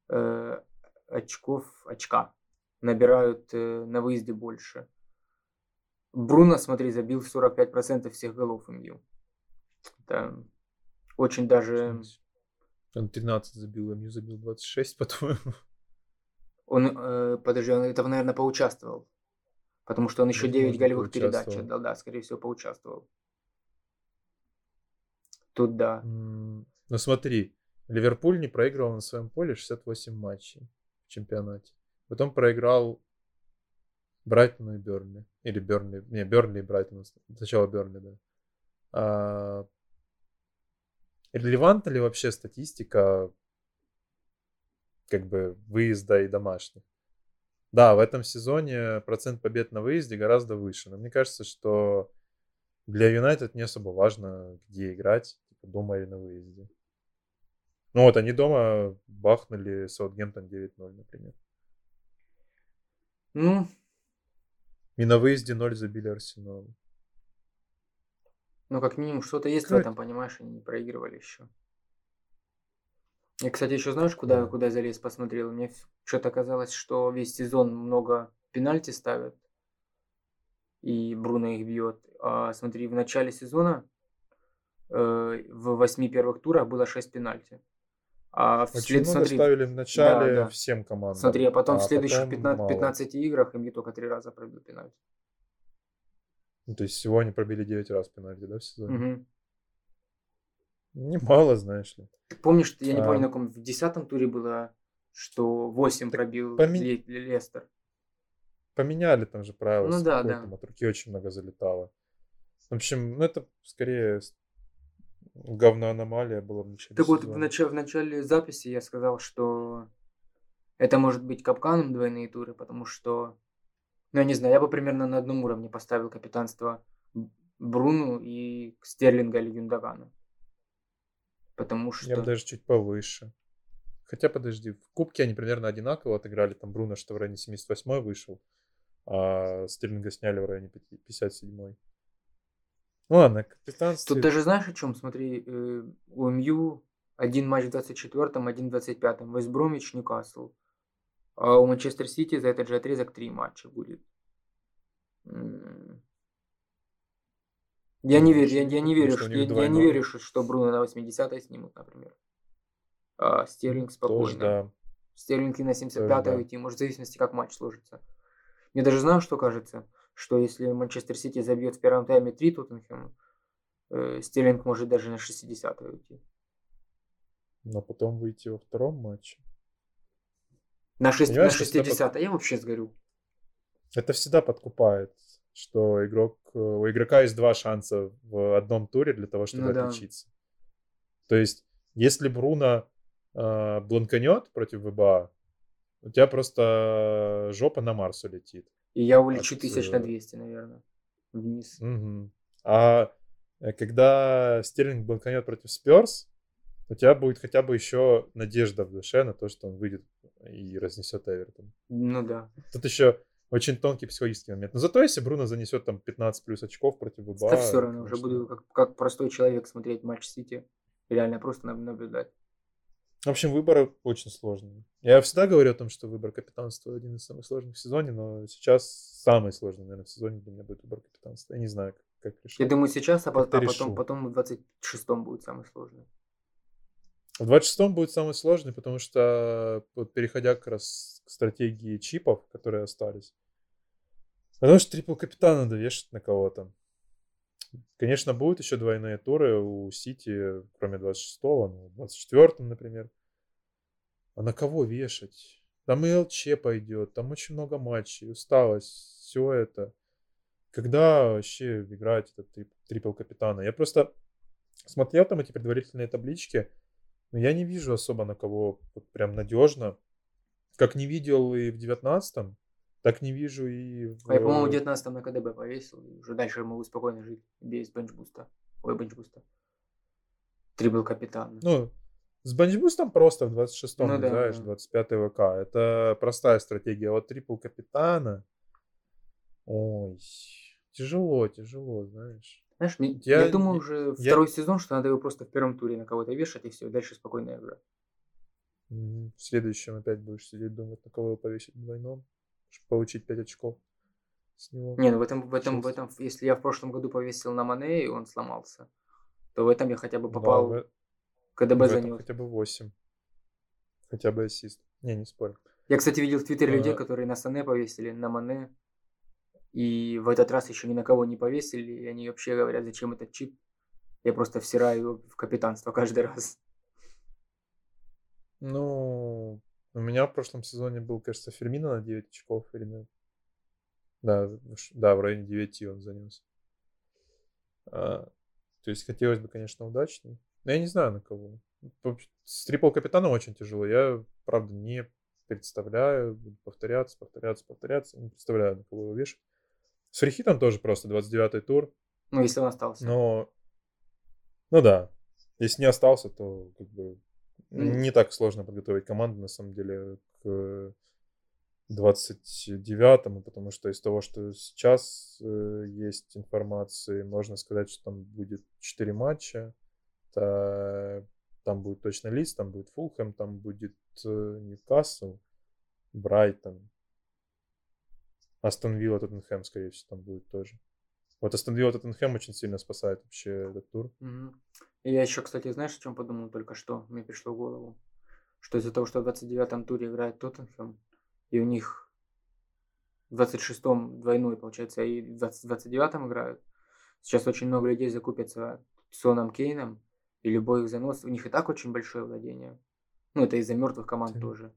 э, очков очка набирают э, на выезде больше. Бруно, смотри, забил 45% всех голов МЮ. Это очень даже... Он 13 забил, МЮ забил 26, по-твоему. Он, э, подожди, он это, наверное, поучаствовал. Потому что он еще 9 голевых передач отдал, да, скорее всего, поучаствовал. Тут да. Ну смотри, Ливерпуль не проигрывал на своем поле 68 матчей в чемпионате. Потом проиграл Брайтону и Бернли. Или Бернли. Не, Бернли и Брайтону. Сначала Бернли, да. А... Релевантна ли вообще статистика как бы выезда и домашних? Да, в этом сезоне процент побед на выезде гораздо выше. Но мне кажется, что для Юнайтед не особо важно, где играть, типа дома или на выезде. Ну вот, они дома бахнули Саутгемптон 9-0, например. Ну. И на выезде 0 забили Арсеналу. Ну, как минимум, что-то есть Открыть. в этом, понимаешь, они не проигрывали еще. Я, кстати, еще знаешь, куда, да. куда залез, посмотрел? Мне что-то казалось, что весь сезон много пенальти ставят. И Бруно их бьет. А смотри, в начале сезона э, в восьми первых турах было 6 пенальти. А вслед, Очень смотри, ставили в начале да, да. всем командам. Смотри, а потом а в следующих 15, 15 играх им не только три раза пробил пенальти. Ну, то есть всего они пробили 9 раз пенальти, да, в сезоне? Угу. Немало, знаешь ли. Помнишь, я не а... помню, на каком в десятом туре было, что 8 так пробил помен... Лестер. Поменяли там же правила. Ну да, да. Там от руки очень много залетало. В общем, ну это скорее говно аномалия была в начале Так вот, в, нач... в начале записи я сказал, что это может быть капканом двойные туры, потому что, ну я не знаю, я бы примерно на одном уровне поставил капитанство Бруну и Стерлинга или Юндагана. Потому что... Я бы даже чуть повыше. Хотя, подожди, в Кубке они примерно одинаково отыграли. Там Бруно, что в районе 78 вышел, а Стерлинга сняли в районе 57 ну ладно, капитанство. Тут даже знаешь о чем? Смотри, э, у МЮ один матч в 24-м, один в 25-м. Вестбромич, Ньюкасл. А у Манчестер Сити за этот же отрезок три матча будет. Я не верю, я, я не верю, что, я, я не верю, что, что Бруно на 80-й снимут, например. А Стерлинг спокойно. Тоже, да. Стерлинг и на 75-й уйти, может, в зависимости, как матч сложится. Мне даже знаю, что кажется что если Манчестер Сити забьет в первом тайме 3 Тоттенхэма, э, Стерлинг может даже на 60 уйти. Но потом выйти во втором матче. На, 6, на 60 под... я вообще сгорю. Это всегда подкупает, что игрок, э, у игрока есть два шанса в одном туре для того, чтобы ну, отличиться. Да. То есть, если Бруно э, бланканет против ВБА, у тебя просто жопа на Марс улетит. И я улечу От... тысяч на 200, наверное, вниз. Угу. А э, когда Стерлинг блоканет против Сперс, у тебя будет хотя бы еще надежда в душе на то, что он выйдет и разнесет Эвертон. Ну да. Тут еще очень тонкий психологический момент. Но зато если Бруно занесет там 15 плюс очков против ВБА... Да все равно, конечно... уже буду как, как простой человек смотреть матч Сити. Реально просто наблюдать. В общем, выбор очень сложный. Я всегда говорю о том, что выбор капитанства один из самых сложных в сезоне, но сейчас самый сложный, наверное, в сезоне для меня будет выбор капитанства. Я не знаю, как решать. Я думаю, сейчас, а, а потом, решу. потом в 26-м будет самый сложный. В 26-м будет самый сложный, потому что вот переходя как раз к стратегии чипов, которые остались, потому что трипл капитана надо вешать на кого-то. Конечно, будут еще двойные туры у Сити, кроме 26-го, ну, в 24-м, например. А на кого вешать? Там и ЛЧ пойдет, там очень много матчей, усталость, все это. Когда вообще играть этот трип- трипл капитана? Я просто смотрел там эти предварительные таблички, но я не вижу особо на кого вот прям надежно. Как не видел и в 19-м, так не вижу и в... А я, по-моему, в 19-м на КДБ повесил, и уже дальше могу спокойно жить без бенчбуста. Ой, бенчбуста. Трибл капитан. Ну, с бенчбустом просто в 26-м Ну да, играешь, да. 25-й ВК. Это простая стратегия. Вот трипл капитана... Ой, тяжело, тяжело, знаешь. Знаешь, Я- я, думаю, уже я- второй сезон, что надо его просто в первом туре на кого-то вешать, и все, дальше спокойно играть. В следующем опять будешь сидеть думать, на кого его повесить двойном, получить 5 очков с него. Не, ну в этом, в этом, в этом, если я в прошлом году повесил на Мане, и он сломался, то в этом я хотя бы Да, попал, в- КДБ в этом занес. хотя бы 8. Хотя бы ассист. Не, не спорю. Я, кстати, видел в Твиттере людей, А. которые на Сане повесили, на Мане, и в этот раз еще ни на кого не повесили, и они вообще говорят, зачем этот чип. Я просто всираю его в капитанство каждый раз. Ну, у меня в прошлом сезоне был, кажется, Фермина на 9 очков. Или на- Да, да, в районе 9 он занес. А, то есть хотелось бы, конечно, удачнее. Но я не знаю на кого. С трипл капитаном очень тяжело. Я, правда, не представляю. Буду повторяться, повторяться, повторяться. Не представляю, на кого его вешать. С free hit ом тоже просто 29 тур. Ну, если он остался. Но, ну да, если не остался, то как бы. Не так сложно подготовить команду на самом деле к 29-му, потому что из того, что сейчас э, есть информации, можно сказать, что там будет 4 матча. Та- Там будет точно Лидс, там будет Фулхэм, там будет э, Ньюкасл, Брайтон, Астон Вилла, Тоттенхэм, скорее всего, там будет тоже. Вот Астон Вилла, Тоттенхэм очень сильно спасает вообще этот тур. Мгм. И я еще, кстати, знаешь, о чем подумал только что? Мне пришло в голову. Что из-за того, что в 29-м туре играет Тоттенхэм, и у них в 26-м двойной, получается, и в 20 29-м играют, сейчас очень много людей закупятся Соном Кейном, и любой их занос, у них и так очень большое владение. Ну, это из-за мертвых команд Ты- тоже.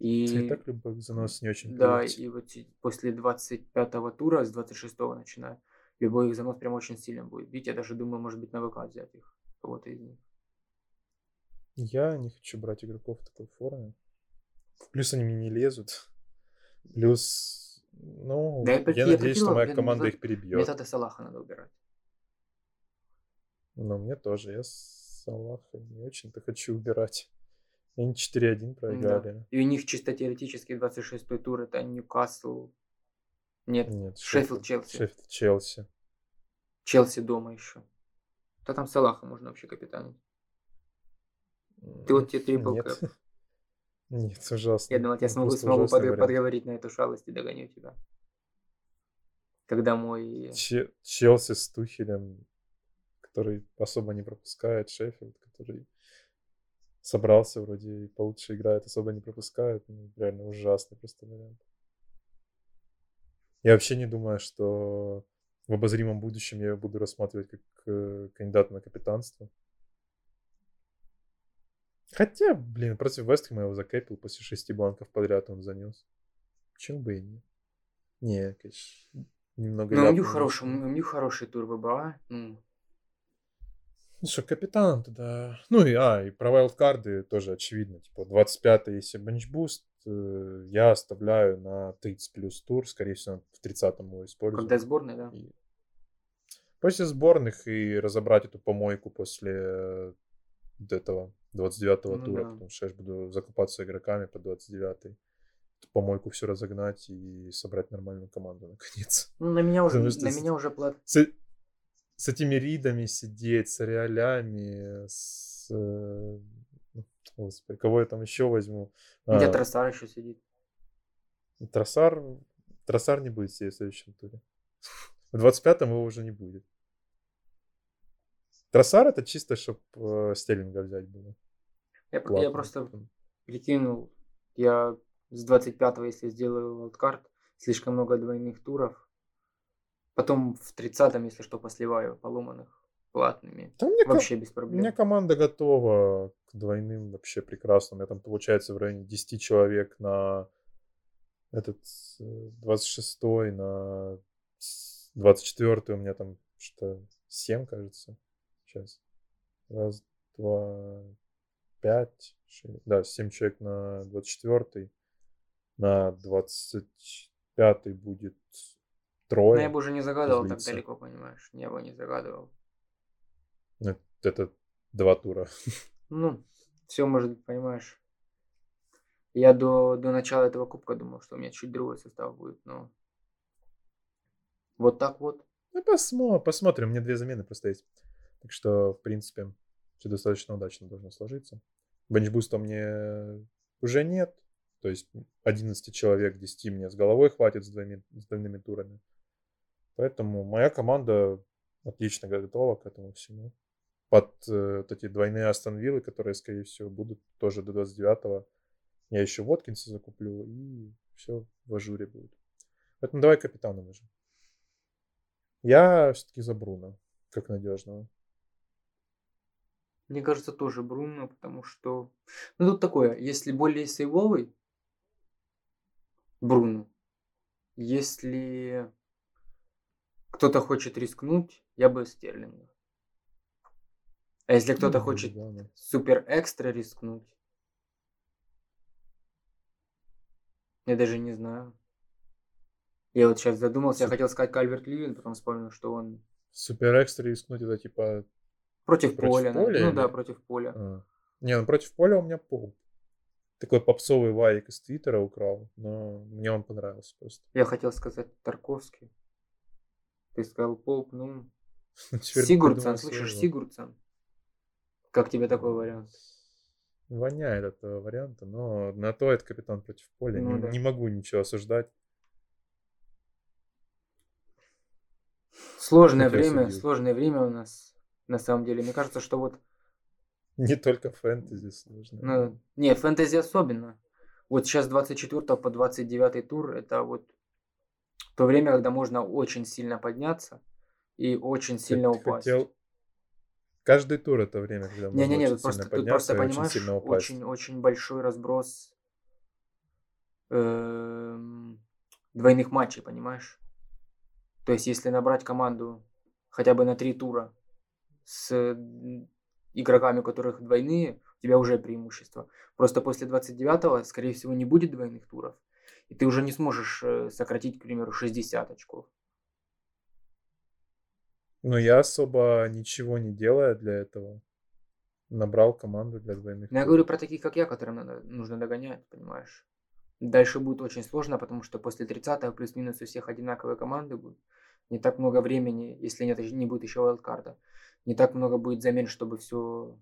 И, и так любой занос не очень да, и вот после 25-го тура, с 26-го начиная, любой их занос прям очень сильным будет. Видите, я даже думаю, может быть, на ВК взять их, кого-то из них. Я не хочу брать игроков в такой форме. Плюс они мне не лезут. Плюс, ну, Да я я, я надеюсь, что прикинул, моя блин, команда метод- их перебьет. Методы Салаха надо убирать. Но мне тоже. Я Салаха не очень-то хочу убирать. Они 4-1 проиграли. И у них чисто теоретически 26-й тур это Ньюкасл. Нет, Нет, Шеффилд, Челси. Шеффилд, Челси. Челси дома еще. Да там Салаха можно вообще капитанить. Ты вот тебе трипл Нет. кэп. Нет, ужасно. Я думал, я смогу, просто смогу подг- подговорить на эту шалость и догоню тебя. Когда мой... Че- Челси с Тухелем, который особо не пропускает, Шеффилд, который собрался вроде и получше играет, особо не пропускает. Ну, реально ужасный просто вариант. Я вообще не думаю, что в обозримом будущем я его буду рассматривать как э, кандидата на капитанство. Хотя, блин, против Вестхэма я его закэпил после шести бланков подряд он занес. Почему бы и нет? Не, конечно, немного Ну, у ляпнул, них хороший, у них хороший тур ВБА. Ну, Ну что, капитаном тогда... Ну и, а, и про вайлдкарды тоже очевидно. Типа 25-й, если бенчбуст, э, я оставляю на 30 плюс тур. Скорее всего, в 30-м его использую. когда сборная, да? И После сборных и разобрать эту помойку после этого 29-го Ну тура, да. потому что я ж буду закупаться игроками по 29-й. Эту помойку все разогнать и собрать нормальную команду наконец. Ну, на меня уже, Потому на с- меня уже плат... С, с этими ридами сидеть, с реалями, с... э, Господи, кого я там еще возьму? Тебя А, Тросар еще сидит. Тросар, Тросар не будет сидеть в следующем туре. В 25-м его уже не будет. Троссар это чисто, чтобы э, Стерлинга взять было. Я, я просто прикинул, я с 25-го, если сделаю валдкарт, слишком много двойных туров. Потом в 30-м, если что, посливаю поломанных платными. Да мне вообще без проблем. У меня команда готова к двойным вообще прекрасно. У меня там получается в районе 10 человек на этот 26 э, на 24 у меня там что 7, кажется. Сейчас. Раз, два, пять, шесть. Да, 7 человек на 24 На 25 будет трое. Но я бы уже не загадывал так далеко, понимаешь. Я бы не загадывал. Ну, это два тура. Ну, все может быть, понимаешь. Я до, до начала этого кубка думал, что у меня чуть другой состав будет, но вот так вот. Ну, посмотрим, посмотрим. Мне две замены просто есть. Так что, в принципе, все достаточно удачно должно сложиться. Бенчбуста мне уже нет. То есть 11 человек, 10 мне с головой хватит с двойными, с двойными турами. Поэтому моя команда отлично готова к этому всему. Под э, вот эти двойные Астон Виллы, которые, скорее всего, будут тоже до 29-го. Я еще Воткинса закуплю, и все в ажуре будет. Поэтому давай капитана уже. Я все-таки за Бруно, как надежного. Мне кажется, тоже Бруно, потому что... Ну, тут такое, если более сейвовый, Бруно. Если кто-то хочет рискнуть, я бы Стерлинга. А если кто-то ну, хочет да, супер экстра рискнуть, я даже не знаю. Я вот сейчас задумался, Суп... я хотел сказать Кальверт Ливин, потом вспомнил, что он... Супер экстра рискнуть это типа... Против, против поля. поля ну или... да, против поля. А. Не, ну против поля у меня пол. Такой попсовый вайк из Твиттера украл, но мне он понравился просто. Я хотел сказать Тарковский. Ты сказал Полп, ну... Сигурдсон, слышишь, Сигурдсон. Как тебе такой вариант? Воняет от этого варианта, но на то это капитан против поля. Ну, не, да. не могу ничего осуждать. Сложное время, сложное время у нас, на самом деле. Мне кажется, что вот... Не только фэнтези сложно. Ну, не, фэнтези особенно. Вот сейчас 24 по 29 тур, это вот то время, когда можно очень сильно подняться и очень сильно Ты упасть. Хотел... Каждый тур это время, когда можно не, не, не, очень просто, сильно подняться просто, понимаешь, очень сильно упасть. Очень, очень большой разброс эм, двойных матчей, понимаешь? То есть, если набрать команду хотя бы на три тура с игроками, у которых двойные, у тебя уже преимущество. Просто после 29-го, скорее всего, не будет двойных туров и ты уже не сможешь э, сократить, к примеру, 60 очков. Но я особо ничего не делая для этого. Набрал команду для двойных. Но я говорю про таких, как я, которым надо, нужно догонять, понимаешь? Дальше будет очень сложно, потому что после 30-го плюс-минус у всех одинаковые команды будут. Не так много времени, если нет, не будет еще вайлдкарта. Не так много будет замен, чтобы все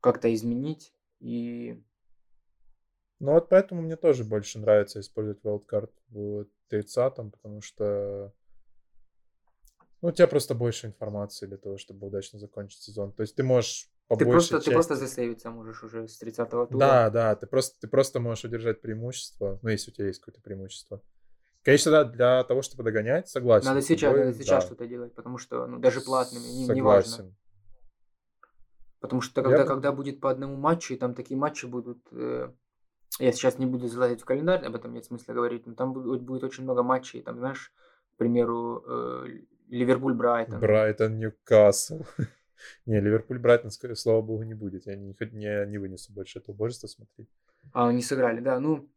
как-то изменить. И ну вот поэтому мне тоже больше нравится использовать wildcard в 30 потому что ну, у тебя просто больше информации для того, чтобы удачно закончить сезон. То есть ты можешь по ты просто, части... ты просто засейвиться можешь уже с 30-го тура. Да, да, ты просто, ты просто можешь удержать преимущество, ну, если у тебя есть какое-то преимущество. Конечно, да, для того, чтобы догонять, согласен. Надо сейчас, тобой, надо сейчас да. что-то делать, потому что ну, даже платными не, не важно. Потому что когда, Я... когда будет по одному матчу, и там такие матчи будут, э, я сейчас не буду залазить в календарь, об этом нет смысла говорить, но там будет, будет очень много матчей, там, знаешь, к примеру, э, Ливерпуль-Брайтон. Брайтон, Ньюкасл. Не, Ливерпуль-Брайтон, слава богу, не будет. Я не, не, не вынесу больше этого божества смотреть. А, они сыграли, да. Ну,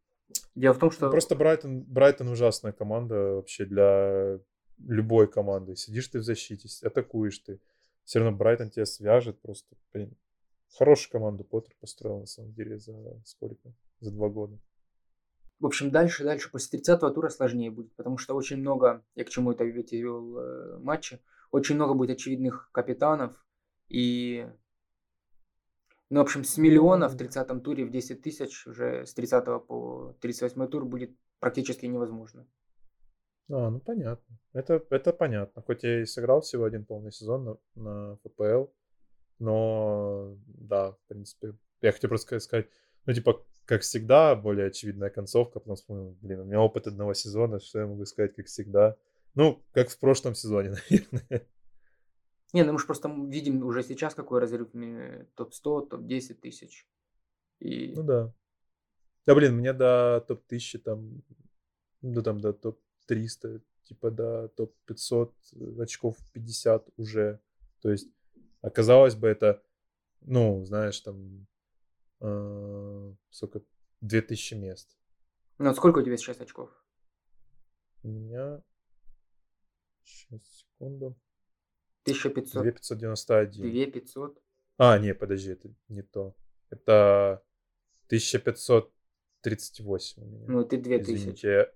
дело в том, что... Просто Брайтон, Брайтон ужасная команда вообще для любой команды. Сидишь ты в защите, атакуешь ты. Все равно Брайтон тебя свяжет просто. Блин. Хорошую команду Поттер построил, на самом деле, за сколько? за два года. В общем, дальше, дальше, после 30-го тура сложнее будет, потому что очень много, я к чему это ведь вел э, матчи, очень много будет очевидных капитанов, и, ну, в общем, с миллиона в 30-м туре в 10 тысяч уже с 30 по 38 тур будет практически невозможно. А, ну понятно. Это, это понятно. Хоть я и сыграл всего один полный сезон на, на ФПЛ, но да, в принципе, я хотел просто сказать, ну типа, как всегда, более очевидная концовка, потому что, блин, у меня опыт одного сезона, что я могу сказать, как всегда. Ну, как в прошлом сезоне, наверное. Не, ну мы же просто видим уже сейчас, какой разрыв топ-100, топ-10 тысяч. И... Ну да. Да, блин, мне до топ-1000 там, ну там до топ-300, типа до топ-500 очков 50 уже. То есть, оказалось бы, это, ну, знаешь, там, э, сколько, 2000 мест. Ну, сколько у тебя сейчас очков? У меня, сейчас, секунду. 1500. 2591. 2500. А, не, подожди, это не то. Это 1538 у меня. Ну, ты 2000. Извините,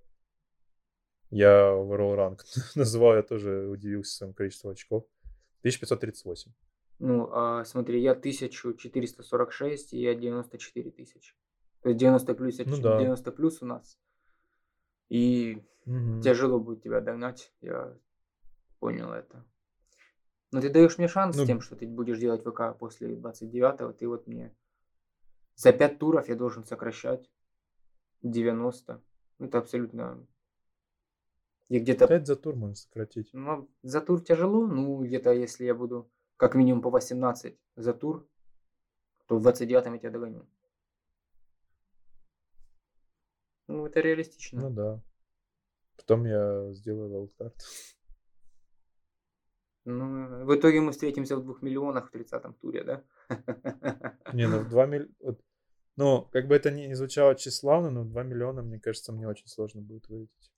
я overall ранг называл, я тоже удивился своим количеством очков. 1538. Ну, а, смотри, я 1446, и я 94 тысячи. То есть 90 плюс, ну, да. 90 плюс у нас. И угу. тяжело будет тебя догнать, я понял это. Но ты даешь мне шанс ну, тем, что ты будешь делать ВК после 29-го. Ты вот мне за 5 туров я должен сокращать 90. Это абсолютно... Я где-то... 5 за тур можно сократить. Ну, за тур тяжело. Ну, где-то если я буду как минимум по 18 за тур, то в 29-м я тебя догоню. Ну, это реалистично. Ну да. Потом я сделаю вайлдкарт. Ну, в итоге мы встретимся в двух миллионах в 30-м туре, да? Не, ну в 2 миллиона... Ну, как бы это ни звучало тщеславно, но 2 миллиона, мне кажется, мне очень сложно будет вылететь.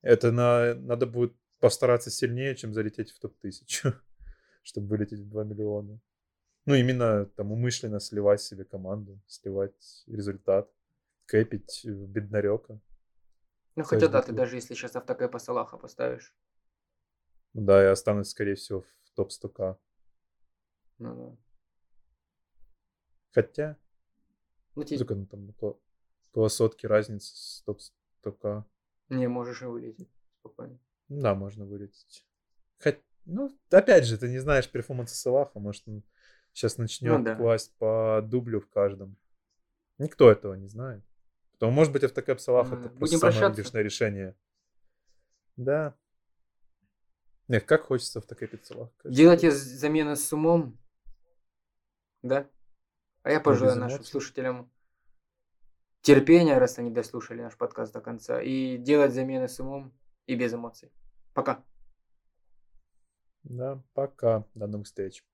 Это на... надо будет постараться сильнее, чем залететь в топ-1000, чтобы вылететь в 2 миллиона. Ну, именно там умышленно сливать себе команду, сливать результат, кэпить беднарека. Ну, хотя да, ты даже если сейчас автокэпа Салаха поставишь, да, я останусь, скорее всего, в топ-100к. Ну да. Хотя... Ну, тебе... Сколько, ну, там около, около сотки разницы с топ-100к. Не, можешь и вылететь спокойно. Да, можно вылететь. Хоть, ну, опять же, ты не знаешь перформанса Салаха, может, он сейчас начнет ну, да. класть по дублю в каждом. Никто этого не знает. Потому, может быть, автокэп Салаха это просто самое логичное решение. Да, нет, как хочется в такой пиццелах. Делайте замены с умом. Да? А я пожелаю нашим слушателям терпения, раз они дослушали наш подкаст до конца. И делать замены с умом и без эмоций. Пока. Да, пока. До новых встреч.